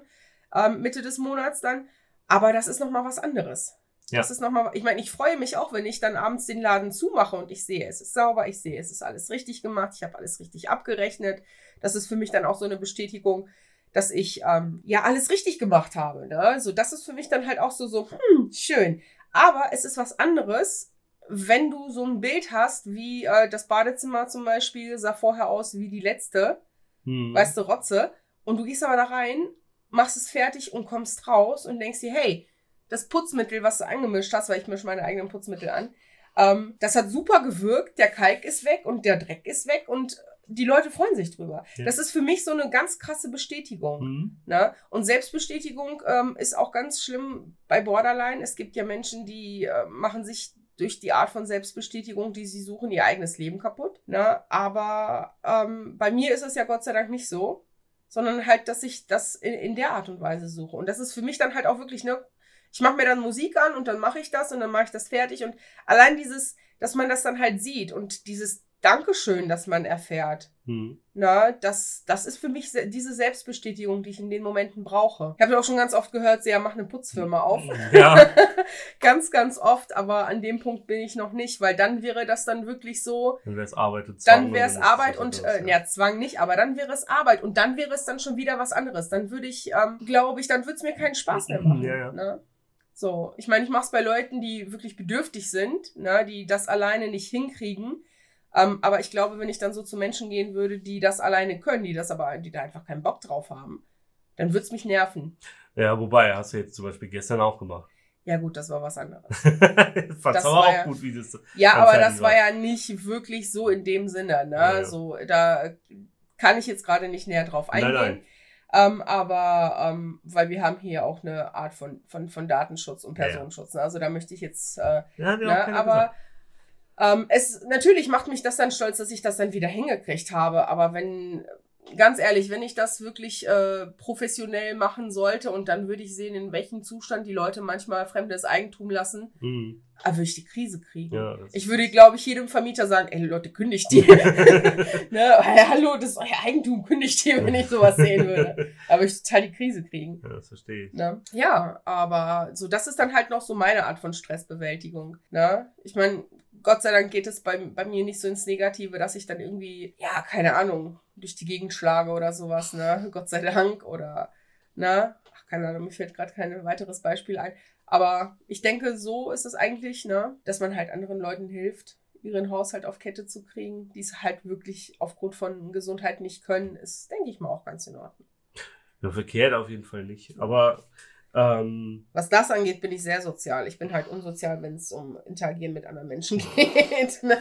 ähm, Mitte des Monats dann. Aber das ist noch mal was anderes. Ja. Das ist noch mal, ich meine, ich freue mich auch, wenn ich dann abends den Laden zumache und ich sehe, es ist sauber, ich sehe, es ist alles richtig gemacht, ich habe alles richtig abgerechnet. Das ist für mich dann auch so eine Bestätigung, dass ich ähm, ja alles richtig gemacht habe. Ne? So, das ist für mich dann halt auch so so hm, schön. Aber es ist was anderes, wenn du so ein Bild hast, wie äh, das Badezimmer zum Beispiel sah vorher aus wie die letzte, hm. weißt du, Rotze, und du gehst aber da rein, machst es fertig und kommst raus und denkst dir, hey, das Putzmittel, was du angemischt hast, weil ich mische meine eigenen Putzmittel an, ähm, das hat super gewirkt, der Kalk ist weg und der Dreck ist weg und die Leute freuen sich drüber. Ja. Das ist für mich so eine ganz krasse Bestätigung. Mhm. Ne? Und Selbstbestätigung ähm, ist auch ganz schlimm bei Borderline. Es gibt ja Menschen, die äh, machen sich durch die Art von Selbstbestätigung, die sie suchen, ihr eigenes Leben kaputt. Ne? Aber ähm, bei mir ist es ja Gott sei Dank nicht so, sondern halt, dass ich das in, in der Art und Weise suche. Und das ist für mich dann halt auch wirklich, ne, ich mache mir dann Musik an und dann mache ich das und dann mache ich das fertig. Und allein dieses, dass man das dann halt sieht und dieses Dankeschön, das man erfährt. Hm. Na, das, das ist für mich diese Selbstbestätigung, die ich in den Momenten brauche. Ich habe auch schon ganz oft gehört, sie ja, mach eine Putzfirma auf. Ja. ganz, ganz oft, aber an dem Punkt bin ich noch nicht, weil dann wäre das dann wirklich so. Dann wäre es Arbeit und Zwang. Dann wäre es Arbeit und, äh, ja. ja, Zwang nicht, aber dann wäre es Arbeit und dann wäre es dann schon wieder was anderes. Dann würde ich, ähm, glaube ich, dann würde es mir keinen Spaß mehr machen. Ja, ja. Ne? So, ich meine, ich mache es bei Leuten, die wirklich bedürftig sind, ne, die das alleine nicht hinkriegen ähm, aber ich glaube, wenn ich dann so zu Menschen gehen würde, die das alleine können, die das aber, die da einfach keinen Bock drauf haben, dann würde es mich nerven. Ja, wobei, hast du jetzt zum Beispiel gestern auch gemacht. Ja, gut, das war was anderes. Fand's das aber auch ja, gut, wie das. Ja, aber das war ja nicht wirklich so in dem Sinne, ne? Ja, ja. So, da kann ich jetzt gerade nicht näher drauf eingehen. Nein, nein. Ähm, aber ähm, weil wir haben hier auch eine Art von, von, von Datenschutz und Personenschutz. Ne? Also da möchte ich jetzt. Äh, ja, ne? aber. Ähm, es, natürlich macht mich das dann stolz, dass ich das dann wieder hingekriegt habe, aber wenn, ganz ehrlich, wenn ich das wirklich äh, professionell machen sollte und dann würde ich sehen, in welchem Zustand die Leute manchmal fremdes Eigentum lassen, mhm. da würde ich die Krise kriegen. Ja, ich würde, glaube ich, jedem Vermieter sagen, ey Leute, kündigt die. ne? Hallo, das ist euer Eigentum, kündigt die, wenn ich sowas sehen würde. Aber ich total die Krise kriegen. Ja, das verstehe ich. Ne? Ja, aber so, das ist dann halt noch so meine Art von Stressbewältigung. Ne? Ich meine, Gott sei Dank geht es bei, bei mir nicht so ins Negative, dass ich dann irgendwie, ja, keine Ahnung, durch die Gegend schlage oder sowas, ne? Gott sei Dank. Oder, ne? Ach, keine Ahnung, mir fällt gerade kein weiteres Beispiel ein. Aber ich denke, so ist es eigentlich, ne? Dass man halt anderen Leuten hilft, ihren Haushalt auf Kette zu kriegen, die es halt wirklich aufgrund von Gesundheit nicht können, ist, denke ich mal, auch ganz in Ordnung. Ja, verkehrt auf jeden Fall nicht. Aber ähm, Was das angeht, bin ich sehr sozial. Ich bin halt unsozial, wenn es um Interagieren mit anderen Menschen geht. Ne?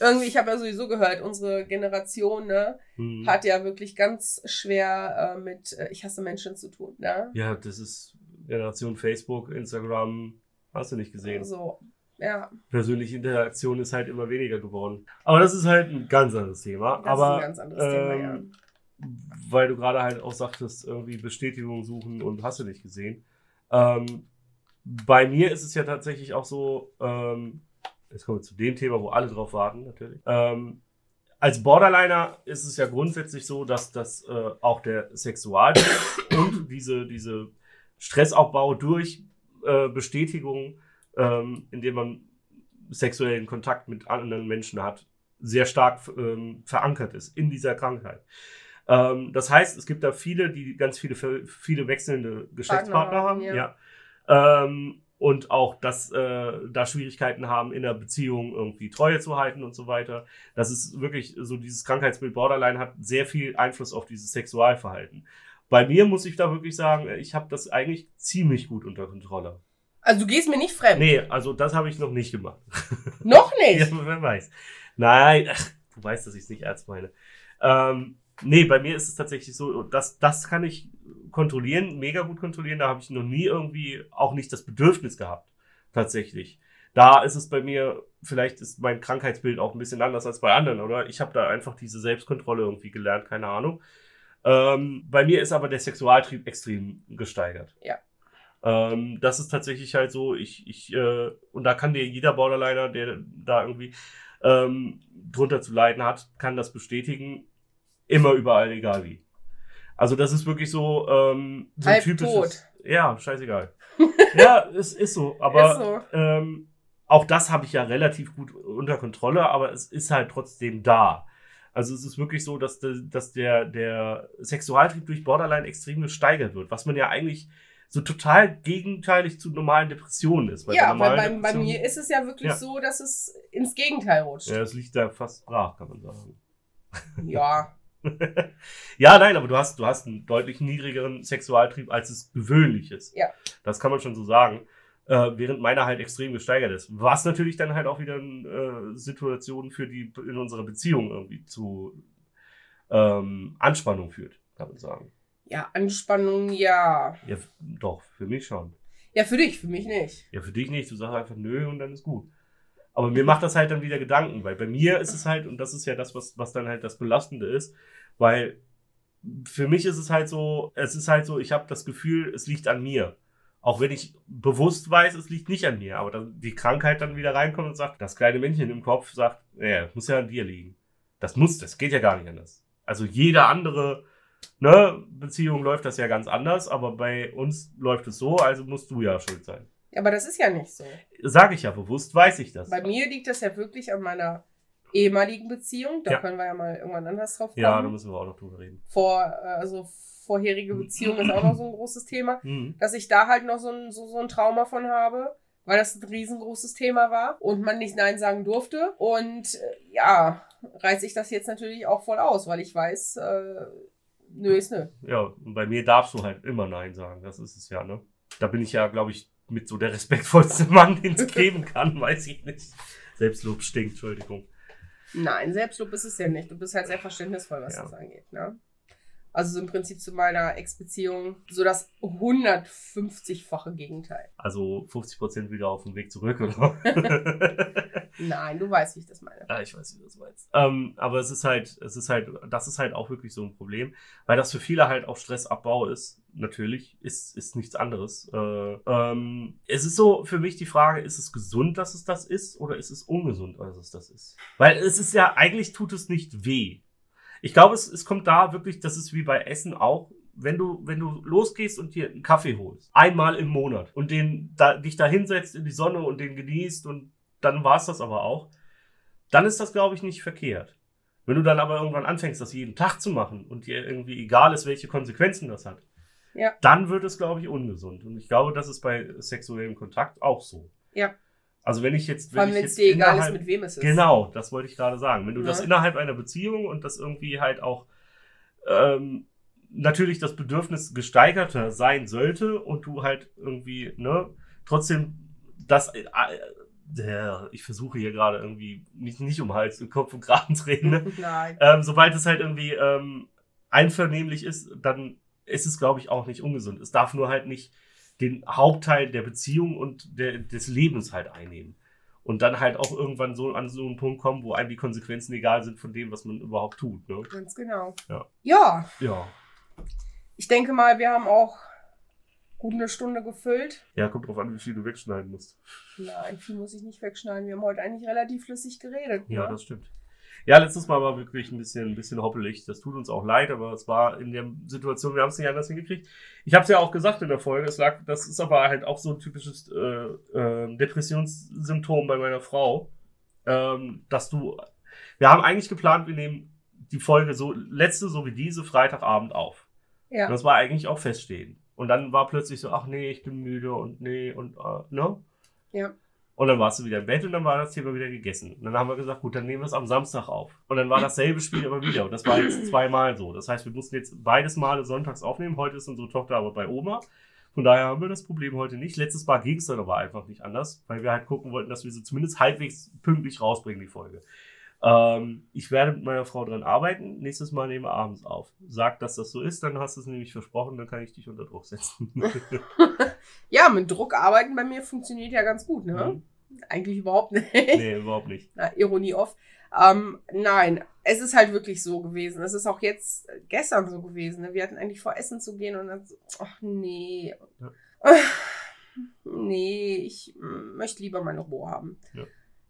Irgendwie, ich habe ja sowieso gehört, unsere Generation ne, mhm. hat ja wirklich ganz schwer äh, mit äh, Ich hasse Menschen zu tun. Ne? Ja, das ist Generation Facebook, Instagram, Hast du nicht gesehen. So, ja. Persönliche Interaktion ist halt immer weniger geworden. Aber das ist halt ein ganz anderes Thema. Das Aber ist ein ganz anderes Thema, ja. ähm, weil du gerade halt auch sagtest, irgendwie Bestätigung suchen und hast du nicht gesehen. Ähm, bei mir ist es ja tatsächlich auch so, ähm, jetzt kommen wir zu dem Thema, wo alle drauf warten, natürlich. Ähm, als Borderliner ist es ja grundsätzlich so, dass das äh, auch der Sexualtrieb und diese, diese Stressaufbau durch äh, Bestätigung, ähm, indem man sexuellen Kontakt mit anderen Menschen hat, sehr stark ähm, verankert ist in dieser Krankheit. Ähm, das heißt, es gibt da viele, die ganz viele, viele wechselnde Geschlechtspartner Partner haben. haben, Ja. Ähm, und auch, dass äh, da Schwierigkeiten haben, in der Beziehung irgendwie Treue zu halten und so weiter. Das ist wirklich so, dieses Krankheitsbild Borderline hat sehr viel Einfluss auf dieses Sexualverhalten. Bei mir muss ich da wirklich sagen, ich habe das eigentlich ziemlich gut unter Kontrolle. Also du gehst mir nicht fremd. Nee, also das habe ich noch nicht gemacht. Noch nicht. Ja, wer weiß. Nein, ach, du weißt, dass ich es nicht ernst meine. Ähm, nee, bei mir ist es tatsächlich so, das, das kann ich kontrollieren, mega gut kontrollieren. Da habe ich noch nie irgendwie auch nicht das Bedürfnis gehabt. Tatsächlich. Da ist es bei mir, vielleicht ist mein Krankheitsbild auch ein bisschen anders als bei anderen, oder? Ich habe da einfach diese Selbstkontrolle irgendwie gelernt, keine Ahnung. Ähm, bei mir ist aber der Sexualtrieb extrem gesteigert. Ja. Ähm, das ist tatsächlich halt so, ich, ich, äh, und da kann dir jeder Borderliner, der da irgendwie ähm, drunter zu leiden hat, kann das bestätigen. Immer überall, egal wie. Also das ist wirklich so, ähm, so Halb typisches. tot. Ja, scheißegal. ja, es ist so. Aber Ist so. ähm, auch das habe ich ja relativ gut unter Kontrolle, aber es ist halt trotzdem da. Also es ist wirklich so, dass, de, dass der, der Sexualtrieb durch Borderline extrem gesteigert wird, was man ja eigentlich so total gegenteilig zu normalen Depressionen ist. ja, weil bei, bei mir ist es ja wirklich Ja. so, dass es ins Gegenteil rutscht. Ja, es liegt da fast brach, kann man sagen. Ja. ja, nein, aber du hast, du hast einen deutlich niedrigeren Sexualtrieb, als es gewöhnlich ist. Ja. Das kann man schon so sagen. Äh, während meiner halt extrem gesteigert ist. Was natürlich dann halt auch wieder äh, Situationen für die in unserer Beziehung irgendwie zu ähm, Anspannung führt, kann man sagen. Ja, Anspannung, ja. Ja, doch, für mich schon. Ja, für dich, für mich nicht. Ja, für dich nicht. Du sagst einfach nö und dann ist gut. Aber mir macht das halt dann wieder Gedanken, weil bei mir ist es halt, und das ist ja das, was, was dann halt das Belastende ist, weil für mich ist es halt so, es ist halt so, ich habe das Gefühl, es liegt an mir. Auch wenn ich bewusst weiß, es liegt nicht an mir, aber dann die Krankheit dann wieder reinkommt und sagt, das kleine Männchen im Kopf sagt, ja, das muss ja an dir liegen. Das muss, das geht ja gar nicht anders. Also jede andere ne, Beziehung läuft das ja ganz anders, aber bei uns läuft es so, also musst du ja schuld sein. Aber das ist ja nicht so. Sag ich ja bewusst, weiß ich das. Bei mir liegt das ja wirklich an meiner ehemaligen Beziehung. Da Ja. können wir ja mal irgendwann anders drauf kommen. Ja, da müssen wir auch noch drüber reden. Vor, äh, also vorherige Beziehung ist auch noch so ein großes Thema. Mhm. Dass ich da halt noch so ein, so, so ein Trauma von habe, weil das ein riesengroßes Thema war und man nicht Nein sagen durfte. Und äh, ja, reiße ich das jetzt natürlich auch voll aus, weil ich weiß, äh, nö ist nö. Ja, und bei mir darfst du halt immer Nein sagen. Das ist es ja, ne? Da bin ich ja, glaube ich, mit so der respektvollste Mann, den es geben kann, weiß ich nicht. Selbstlob stinkt, Entschuldigung. Nein, Selbstlob ist es ja nicht. Du bist halt sehr verständnisvoll, was Ja. das angeht. Ne? Also so im Prinzip zu meiner Ex-Beziehung so das 150-fache Gegenteil. Also 50% wieder auf dem Weg zurück, oder? Nein, du weißt, wie ich das meine. Ja, ich weiß, wie du das meinst. Ähm, aber es ist halt, es ist halt, das ist halt auch wirklich so ein Problem, weil das für viele halt auch Stressabbau ist. Natürlich ist, ist nichts anderes. Äh, ähm, es ist so für mich die Frage, ist es gesund, dass es das ist, oder ist es ungesund, dass es das ist? Weil es ist ja, eigentlich tut es nicht weh. Ich glaube, es, es kommt da wirklich, das ist wie bei Essen auch, wenn du, wenn du losgehst und dir einen Kaffee holst, einmal im Monat und den, da, dich da hinsetzt in die Sonne und den genießt und dann war's das aber auch, dann ist das, glaube ich, nicht verkehrt. Wenn du dann aber irgendwann anfängst, das jeden Tag zu machen und dir irgendwie egal ist, welche Konsequenzen das hat, Ja. dann wird es, glaube ich, ungesund. Und ich glaube, das ist bei sexuellem Kontakt auch so. Ja. Also wenn ich jetzt, Vor allem, ich wenn es dir egal ist, mit wem es ist. Genau, das wollte ich gerade sagen. Wenn du das Ja. innerhalb einer Beziehung und das irgendwie halt auch ähm, natürlich das Bedürfnis gesteigerter sein sollte und du halt irgendwie, ne, trotzdem das, äh, äh, ich versuche hier gerade irgendwie mich nicht um Hals und Kopf und Kragen zu reden, ne? Nein. ähm, sobald es halt irgendwie ähm, einvernehmlich ist, dann ist es, glaube ich, auch nicht ungesund. Es darf nur halt nicht den Hauptteil der Beziehung und der, des Lebens halt einnehmen. Und dann halt auch irgendwann so an so einen Punkt kommen, wo einem die Konsequenzen egal sind von dem, was man überhaupt tut. Ne? Ganz genau. Ja. Ja, Ja. ich denke mal, wir haben auch gut eine Stunde gefüllt. Ja, kommt drauf an, wie viel du wegschneiden musst. Nein, viel muss ich nicht wegschneiden. Wir haben heute eigentlich relativ flüssig geredet. Ja, ne? das stimmt. Ja, letztes Mal war wirklich ein bisschen, ein bisschen hoppelig. Das tut uns auch leid, aber es war in der Situation, wir haben es nicht anders hingekriegt. Ich habe es ja auch gesagt in der Folge, es lag, das ist aber halt auch so ein typisches äh, äh, Depressionssymptom bei meiner Frau, ähm, dass du, wir haben eigentlich geplant, wir nehmen die Folge so, letzte so wie diese, Freitagabend auf. Und ja. das war eigentlich auch feststehen. Und dann war plötzlich so, ach nee, ich bin müde und nee und äh, ne? Ja. Und dann warst du wieder im Bett und dann war das Thema wieder gegessen. Und dann haben wir gesagt, gut, dann nehmen wir es am Samstag auf. Und dann war dasselbe Spiel immer wieder. Und das war jetzt zweimal so. Das heißt, wir mussten jetzt beides Male sonntags aufnehmen. Heute ist unsere Tochter aber bei Oma. Von daher haben wir das Problem heute nicht. Letztes Mal ging es dann aber einfach nicht anders, weil wir halt gucken wollten, dass wir sie zumindest halbwegs pünktlich rausbringen, die Folge. Ähm, ich werde mit meiner Frau dran arbeiten. Nächstes Mal nehmen wir abends auf. Sag, dass das so ist, dann hast du es nämlich versprochen, dann kann ich dich unter Druck setzen. ja, mit Druck arbeiten bei mir funktioniert ja ganz gut, ne? Mhm. Eigentlich überhaupt nicht. nee, überhaupt nicht. Na, Ironie off. Ähm, nein, es ist halt wirklich so gewesen. Es ist auch jetzt äh, gestern so gewesen. Ne? Wir hatten eigentlich vor, essen zu gehen und dann so, ach nee. Ja. Nee, ich mm, möchte lieber meine Ruhe haben. Ja.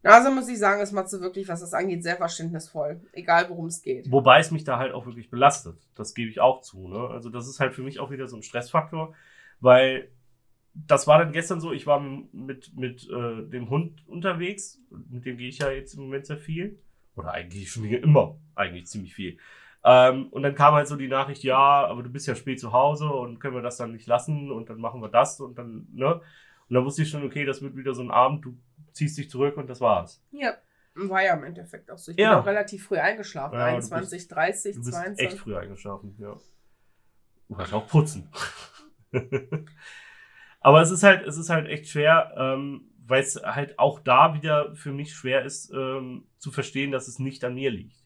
Also muss ich sagen, ist Matze wirklich, was das angeht, sehr verständnisvoll. Egal, worum es geht. Wobei es mich da halt auch wirklich belastet. Das gebe ich auch zu. Ne? Also das ist halt für mich auch wieder so ein Stressfaktor, weil das war dann gestern so, ich war mit, mit äh, dem Hund unterwegs, mit dem gehe ich ja jetzt im Moment sehr viel. Oder eigentlich schon immer, eigentlich ziemlich viel. Ähm, und dann kam halt so die Nachricht, ja, aber du bist ja spät zu Hause und können wir das dann nicht lassen und dann machen wir das und dann, ne? Und dann wusste ich schon, okay, das wird wieder so ein Abend, du ziehst dich zurück und das war's. Ja, war ja im Endeffekt auch so. Ich Ja. bin auch relativ früh eingeschlafen. Ja, du 21, 30, Du bist 22. echt früh eingeschlafen, ja. Du kannst auch putzen. Aber es ist halt, es ist halt echt schwer, ähm, weil es halt auch da wieder für mich schwer ist, ähm, zu verstehen, dass es nicht an mir liegt.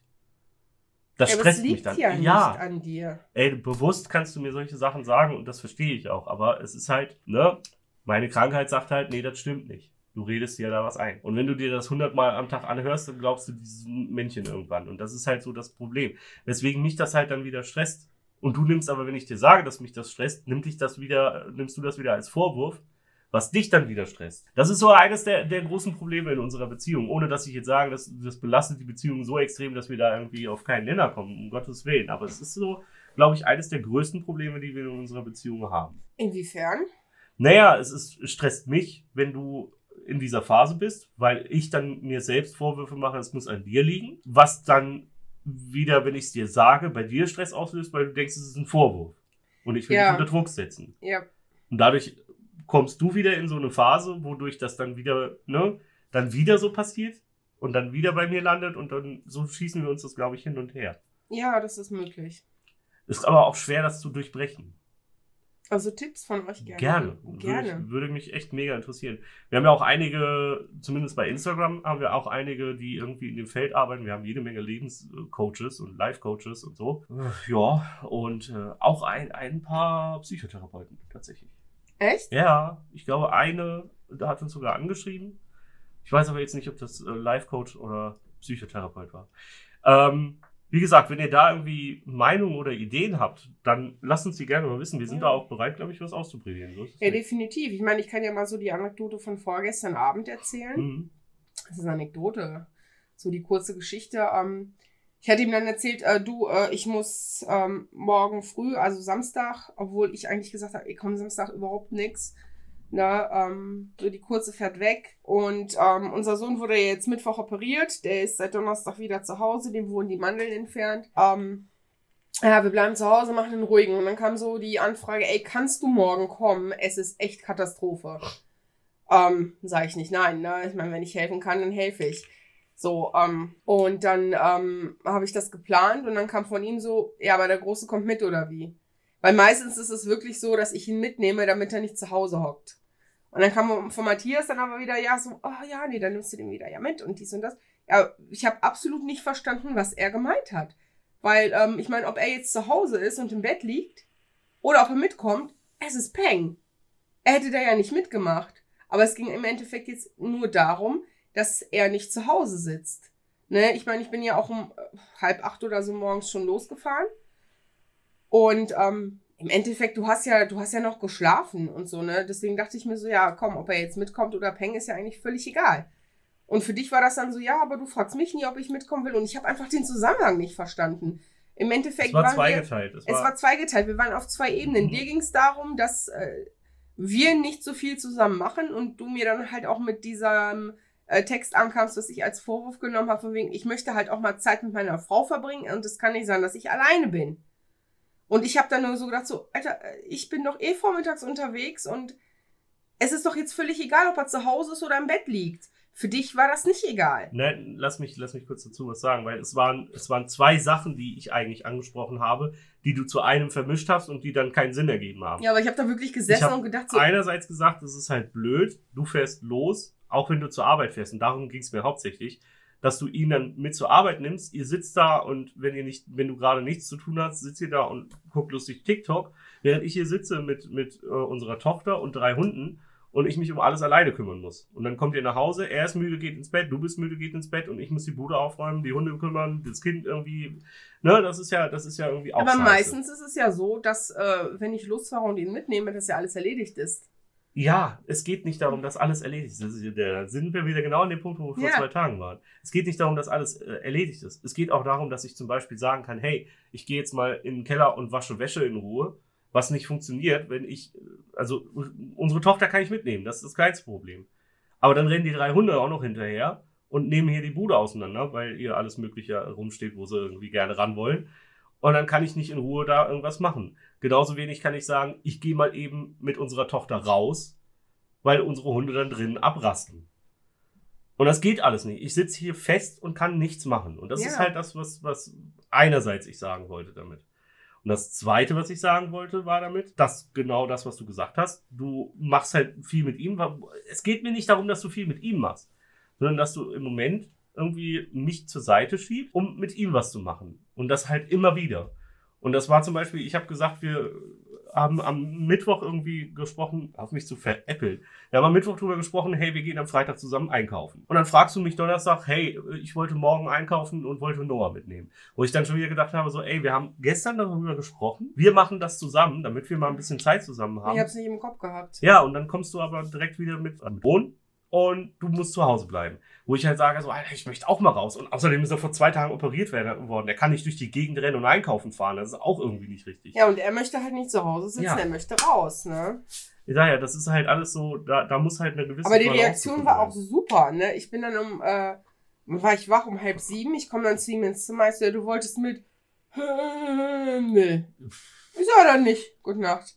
Das ja, aber es stresst mich liegt dann. ja nicht ja, an dir. ey, bewusst kannst du mir solche Sachen sagen und das verstehe ich auch. Aber es ist halt, ne, meine Krankheit sagt halt, nee, das stimmt nicht. Du redest dir da was ein. Und wenn du dir das hundertmal am Tag anhörst, dann glaubst du diesem Männchen irgendwann. Und das ist halt so das Problem. Weswegen mich das halt dann wieder stresst. Und du nimmst aber, wenn ich dir sage, dass mich das stresst, nimm dich das wieder, nimmst du das wieder als Vorwurf, was dich dann wieder stresst. Das ist so eines der, der großen Probleme in unserer Beziehung. Ohne dass ich jetzt sage, dass, das belastet die Beziehung so extrem, dass wir da irgendwie auf keinen Nenner kommen, um Gottes Willen. Aber es ist so, glaube ich, eines der größten Probleme, die wir in unserer Beziehung haben. Inwiefern? Naja, es ist, es stresst mich, wenn du in dieser Phase bist, weil ich dann mir selbst Vorwürfe mache, es muss an dir liegen, was dann wieder, wenn ich es dir sage, bei dir Stress auslöst, weil du denkst, es ist ein Vorwurf. Und ich will Ja. dich unter Druck setzen. Ja, Und dadurch kommst du wieder in so eine Phase, wodurch das dann wieder, ne, dann wieder so passiert und dann wieder bei mir landet und dann so schießen wir uns das, glaube ich, hin und her. ja, das ist möglich. Ist aber auch schwer, das zu durchbrechen. Also Tipps von euch gerne. Gerne. Gerne. Würde, würde mich echt mega interessieren. Wir haben ja auch einige, zumindest bei Instagram, haben wir auch einige, die irgendwie in dem Feld arbeiten. Wir haben jede Menge Lebenscoaches und Life-Coaches und so. Ja, und äh, auch ein, ein paar Psychotherapeuten tatsächlich. Echt? Ja, ich glaube, eine, da hat uns sogar angeschrieben. Ich weiß aber jetzt nicht, ob das äh, Life-Coach oder Psychotherapeut war. Ähm, wie gesagt, wenn ihr da irgendwie Meinungen oder Ideen habt, dann lasst uns die gerne mal wissen. Wir sind Ja. da auch bereit, glaube ich, was auszuprobieren. So Ja, nicht. definitiv. Ich meine, ich kann ja mal so die Anekdote von vorgestern Abend erzählen. Mhm. Das ist eine Anekdote. So die kurze Geschichte. Ähm, ich hatte ihm dann erzählt, äh, du, äh, ich muss ähm, morgen früh, also Samstag, obwohl ich eigentlich gesagt habe, ich komme Samstag überhaupt nix. Ne, ähm, so die kurze fährt weg. Und ähm, unser Sohn wurde ja jetzt Mittwoch operiert. Der ist seit Donnerstag wieder zu Hause. Dem wurden die Mandeln entfernt. Ähm, ja, wir bleiben zu Hause, machen den ruhigen. Und dann kam so die Anfrage, ey, kannst du morgen kommen? Es ist echt Katastrophe. Ähm, sage ich nicht, nein, ne? Ich meine, wenn ich helfen kann, dann helfe ich. So, ähm, und dann ähm, habe ich das geplant und dann kam von ihm so, ja, aber der Große kommt mit oder wie? Weil meistens ist es wirklich so, dass ich ihn mitnehme, damit er nicht zu Hause hockt. Und dann kam von Matthias dann aber wieder, ja, so, oh ja, nee, dann nimmst du den wieder ja mit und dies und das. Ja, ich habe absolut nicht verstanden, was er gemeint hat. Weil, ähm, ich meine, ob er jetzt zu Hause ist und im Bett liegt oder ob er mitkommt, es ist Peng. er hätte da ja nicht mitgemacht. Aber es ging im Endeffekt jetzt nur darum, dass er nicht zu Hause sitzt. Ne? Ich meine, ich bin ja auch um halb acht oder so morgens schon losgefahren. Und ähm, im Endeffekt, du hast ja, du hast ja noch geschlafen und so, ne? Deswegen dachte ich mir so, ja, komm, ob er jetzt mitkommt oder Peng, ist ja eigentlich völlig egal. Und für dich war das dann so, ja, aber du fragst mich nie, ob ich mitkommen will. Und ich habe einfach den Zusammenhang nicht verstanden. Im Endeffekt Es war waren wir, zweigeteilt. Es es war zweigeteilt. Wir waren auf zwei Ebenen. Mhm. Dir ging es darum, dass äh, wir nicht so viel zusammen machen und du mir dann halt auch mit diesem äh, Text ankamst, was ich als Vorwurf genommen habe, von wegen, ich möchte halt auch mal Zeit mit meiner Frau verbringen und es kann nicht sein, dass ich alleine bin. Und ich habe dann nur so gedacht, so, Alter, äh, ich bin doch eh vormittags unterwegs und es ist doch jetzt völlig egal, ob er zu Hause ist oder im Bett liegt. Für dich war das nicht egal. Ne, lass mich, lass mich kurz dazu was sagen, weil es waren, es waren zwei Sachen, die ich eigentlich angesprochen habe, die du zu einem vermischt hast und die dann keinen Sinn ergeben haben. Ja, aber ich habe da wirklich gesessen und gedacht, so, Einerseits gesagt, es ist halt blöd, du fährst los, auch wenn du zur Arbeit fährst, und darum ging es mir hauptsächlich, dass du ihn dann mit zur Arbeit nimmst, ihr sitzt da und wenn ihr nicht, wenn du gerade nichts zu tun hast, sitzt ihr da und guckt lustig TikTok, während ich hier sitze mit, mit äh, unserer Tochter und drei Hunden und ich mich um alles alleine kümmern muss. Und dann kommt ihr nach Hause, er ist müde, geht ins Bett, du bist müde, geht ins Bett und ich muss die Bude aufräumen, die Hunde kümmern, das Kind irgendwie, ne, das ist ja, das ist ja irgendwie auch aber scheiße. meistens ist es ja so, dass äh, wenn ich losfahre und ihn mitnehme, dass ja alles erledigt ist. Ja, es geht nicht darum, dass alles erledigt ist. Da sind wir wieder genau an dem Punkt, wo wir vor Ja. zwei Tagen waren. Es geht nicht darum, dass alles äh, erledigt ist. Es geht auch darum, dass ich zum Beispiel sagen kann, hey, ich gehe jetzt mal in den Keller und wasche Wäsche in Ruhe, was nicht funktioniert, wenn ich, äh, also unsere Tochter kann ich mitnehmen, das ist das kleinste Problem. Aber dann rennen die drei Hunde auch noch hinterher und nehmen hier die Bude auseinander, weil ihr alles Mögliche rumsteht, wo sie irgendwie gerne ran wollen. Und dann kann ich nicht in Ruhe da irgendwas machen. Genauso wenig kann ich sagen, ich gehe mal eben mit unserer Tochter raus, weil unsere Hunde dann drinnen abrasten. Und das geht alles nicht. Ich sitze hier fest und kann nichts machen. Und das Ja. ist halt das, was, was einerseits ich sagen wollte damit. Und das zweite, was ich sagen wollte, war damit, dass genau das, was du gesagt hast, du machst halt viel mit ihm. Es geht mir nicht darum, dass du viel mit ihm machst, sondern dass du im Moment irgendwie mich zur Seite schiebst, um mit ihm was zu machen. Und das halt immer wieder. Und das war zum Beispiel, ich habe gesagt, wir haben am Mittwoch irgendwie gesprochen, auf mich zu veräppeln. Wir haben am Mittwoch drüber gesprochen, hey, wir gehen am Freitag zusammen einkaufen. Und dann fragst du mich Donnerstag, hey, ich wollte morgen einkaufen und wollte Noah mitnehmen. Wo ich dann schon wieder gedacht habe, so, ey, wir haben gestern darüber gesprochen, wir machen das zusammen, damit wir mal ein bisschen Zeit zusammen haben. Ich habe es nicht im Kopf gehabt. Ja, und dann kommst du aber direkt wieder mit an den Boden und du musst zu Hause bleiben. Wo ich halt sage, so, Alter, ich möchte auch mal raus. Und außerdem ist er vor zwei Tagen operiert werden- worden. Der kann nicht durch die Gegend rennen und einkaufen fahren. Das ist auch irgendwie nicht richtig. Ja, und er möchte halt nicht zu Hause sitzen, Ja. er möchte raus, ne? Sage ja, das ist halt alles so, da, da muss halt eine gewisse Aber die Balance Reaktion war auch super, ne? Ich bin dann um, äh, war ich wach um halb sieben, ich komme dann zu ihm ins Zimmer, ich so, ja, du wolltest mit. Nee. Ich sag dann nicht. Gute Nacht.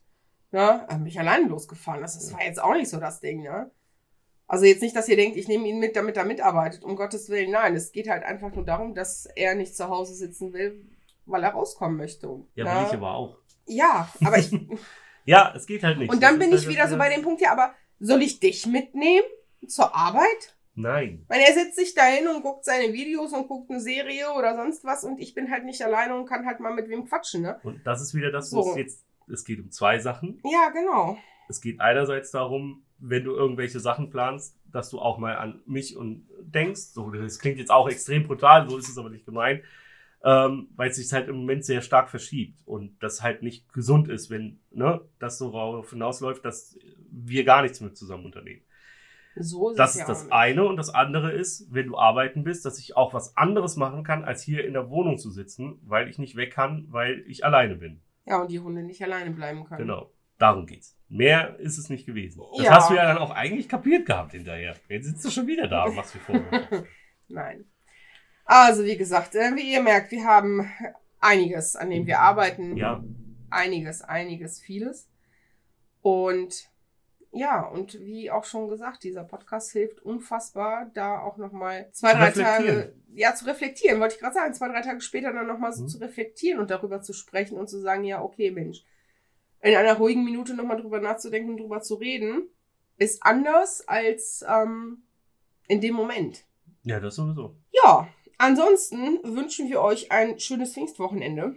Ja, hab mich allein losgefahren. Das, das war jetzt auch nicht so das Ding, ne? Also jetzt nicht, dass ihr denkt, ich nehme ihn mit, damit er mitarbeitet. Um Gottes Willen, nein. Es geht halt einfach nur darum, dass er nicht zu Hause sitzen will, weil er rauskommen möchte. Ja, ne? will ich aber auch. Ja, aber ich, Ja, es geht halt nicht. und dann Das bin ich halt wieder so bei dem Punkt, ja, aber soll ich dich mitnehmen zur Arbeit? Nein. Weil er setzt sich da hin und guckt seine Videos und guckt eine Serie oder sonst was und ich bin halt nicht alleine und kann halt mal mit wem quatschen, ne? Und das ist wieder das, wo So. es jetzt, es geht um zwei Sachen. Ja, genau. Es geht einerseits darum, wenn du irgendwelche Sachen planst, dass du auch mal an mich und denkst. So, das klingt jetzt auch extrem brutal, so ist es aber nicht gemeint. Ähm, weil es sich halt im Moment sehr stark verschiebt und das halt nicht gesund ist, wenn ne, das so darauf hinausläuft, dass wir gar nichts mit zusammen unternehmen. So ist Das es ist ja das eine. Und das andere ist, wenn du arbeiten bist, dass ich auch was anderes machen kann, als hier in der Wohnung zu sitzen, weil ich nicht weg kann, weil ich alleine bin. Ja, und die Hunde nicht alleine bleiben können. Genau. Darum geht's. Mehr ist es nicht gewesen. Das Ja. hast du ja dann auch eigentlich kapiert gehabt hinterher. Jetzt sitzt du schon wieder da und machst dir Vorwürfe. Nein. Also, wie gesagt, äh, wie ihr merkt, wir haben einiges, an dem wir arbeiten. ja, Einiges, einiges, vieles. Und ja, und wie auch schon gesagt, dieser Podcast hilft unfassbar, da auch nochmal zwei, Zu drei. Tage, ja, zu reflektieren, wollte ich gerade sagen, zwei, drei Tage später dann nochmal so Mhm. zu reflektieren und darüber zu sprechen und zu sagen, ja, okay, Mensch, in einer ruhigen Minute nochmal drüber nachzudenken und drüber zu reden, ist anders als ähm, in dem Moment. ja, das sowieso. Ja, ansonsten wünschen wir euch ein schönes Pfingstwochenende.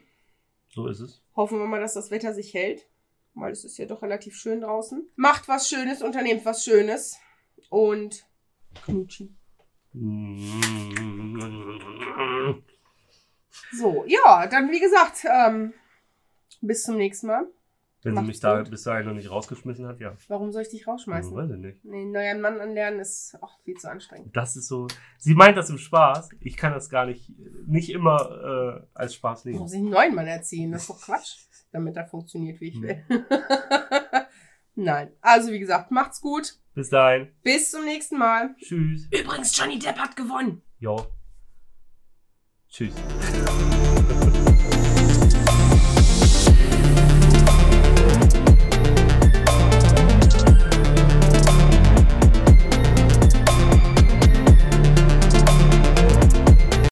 So ist es. Hoffen wir mal, dass das Wetter sich hält. weil es ist ja doch relativ schön draußen. Macht was Schönes, unternehmt was Schönes und Knutschi. So, ja, dann wie gesagt, ähm, bis zum nächsten Mal. Wenn sie mich da gut. bis dahin noch nicht rausgeschmissen hat, ja. Warum soll ich dich rausschmeißen? Hm, weiß ich nicht. Nee, neuen Mann anlernen ist auch viel zu anstrengend. Das ist so. Sie meint das im Spaß. Ich kann das gar nicht, nicht immer äh, als Spaß Ich nehmen. muss ich einen neuen Mann erziehen, das ist doch Quatsch, damit er funktioniert, wie ich Hm. will. Nein, also wie gesagt, macht's gut. Bis dahin. Bis zum nächsten Mal. Tschüss. Übrigens, Johnny Depp hat gewonnen. Ja. Tschüss.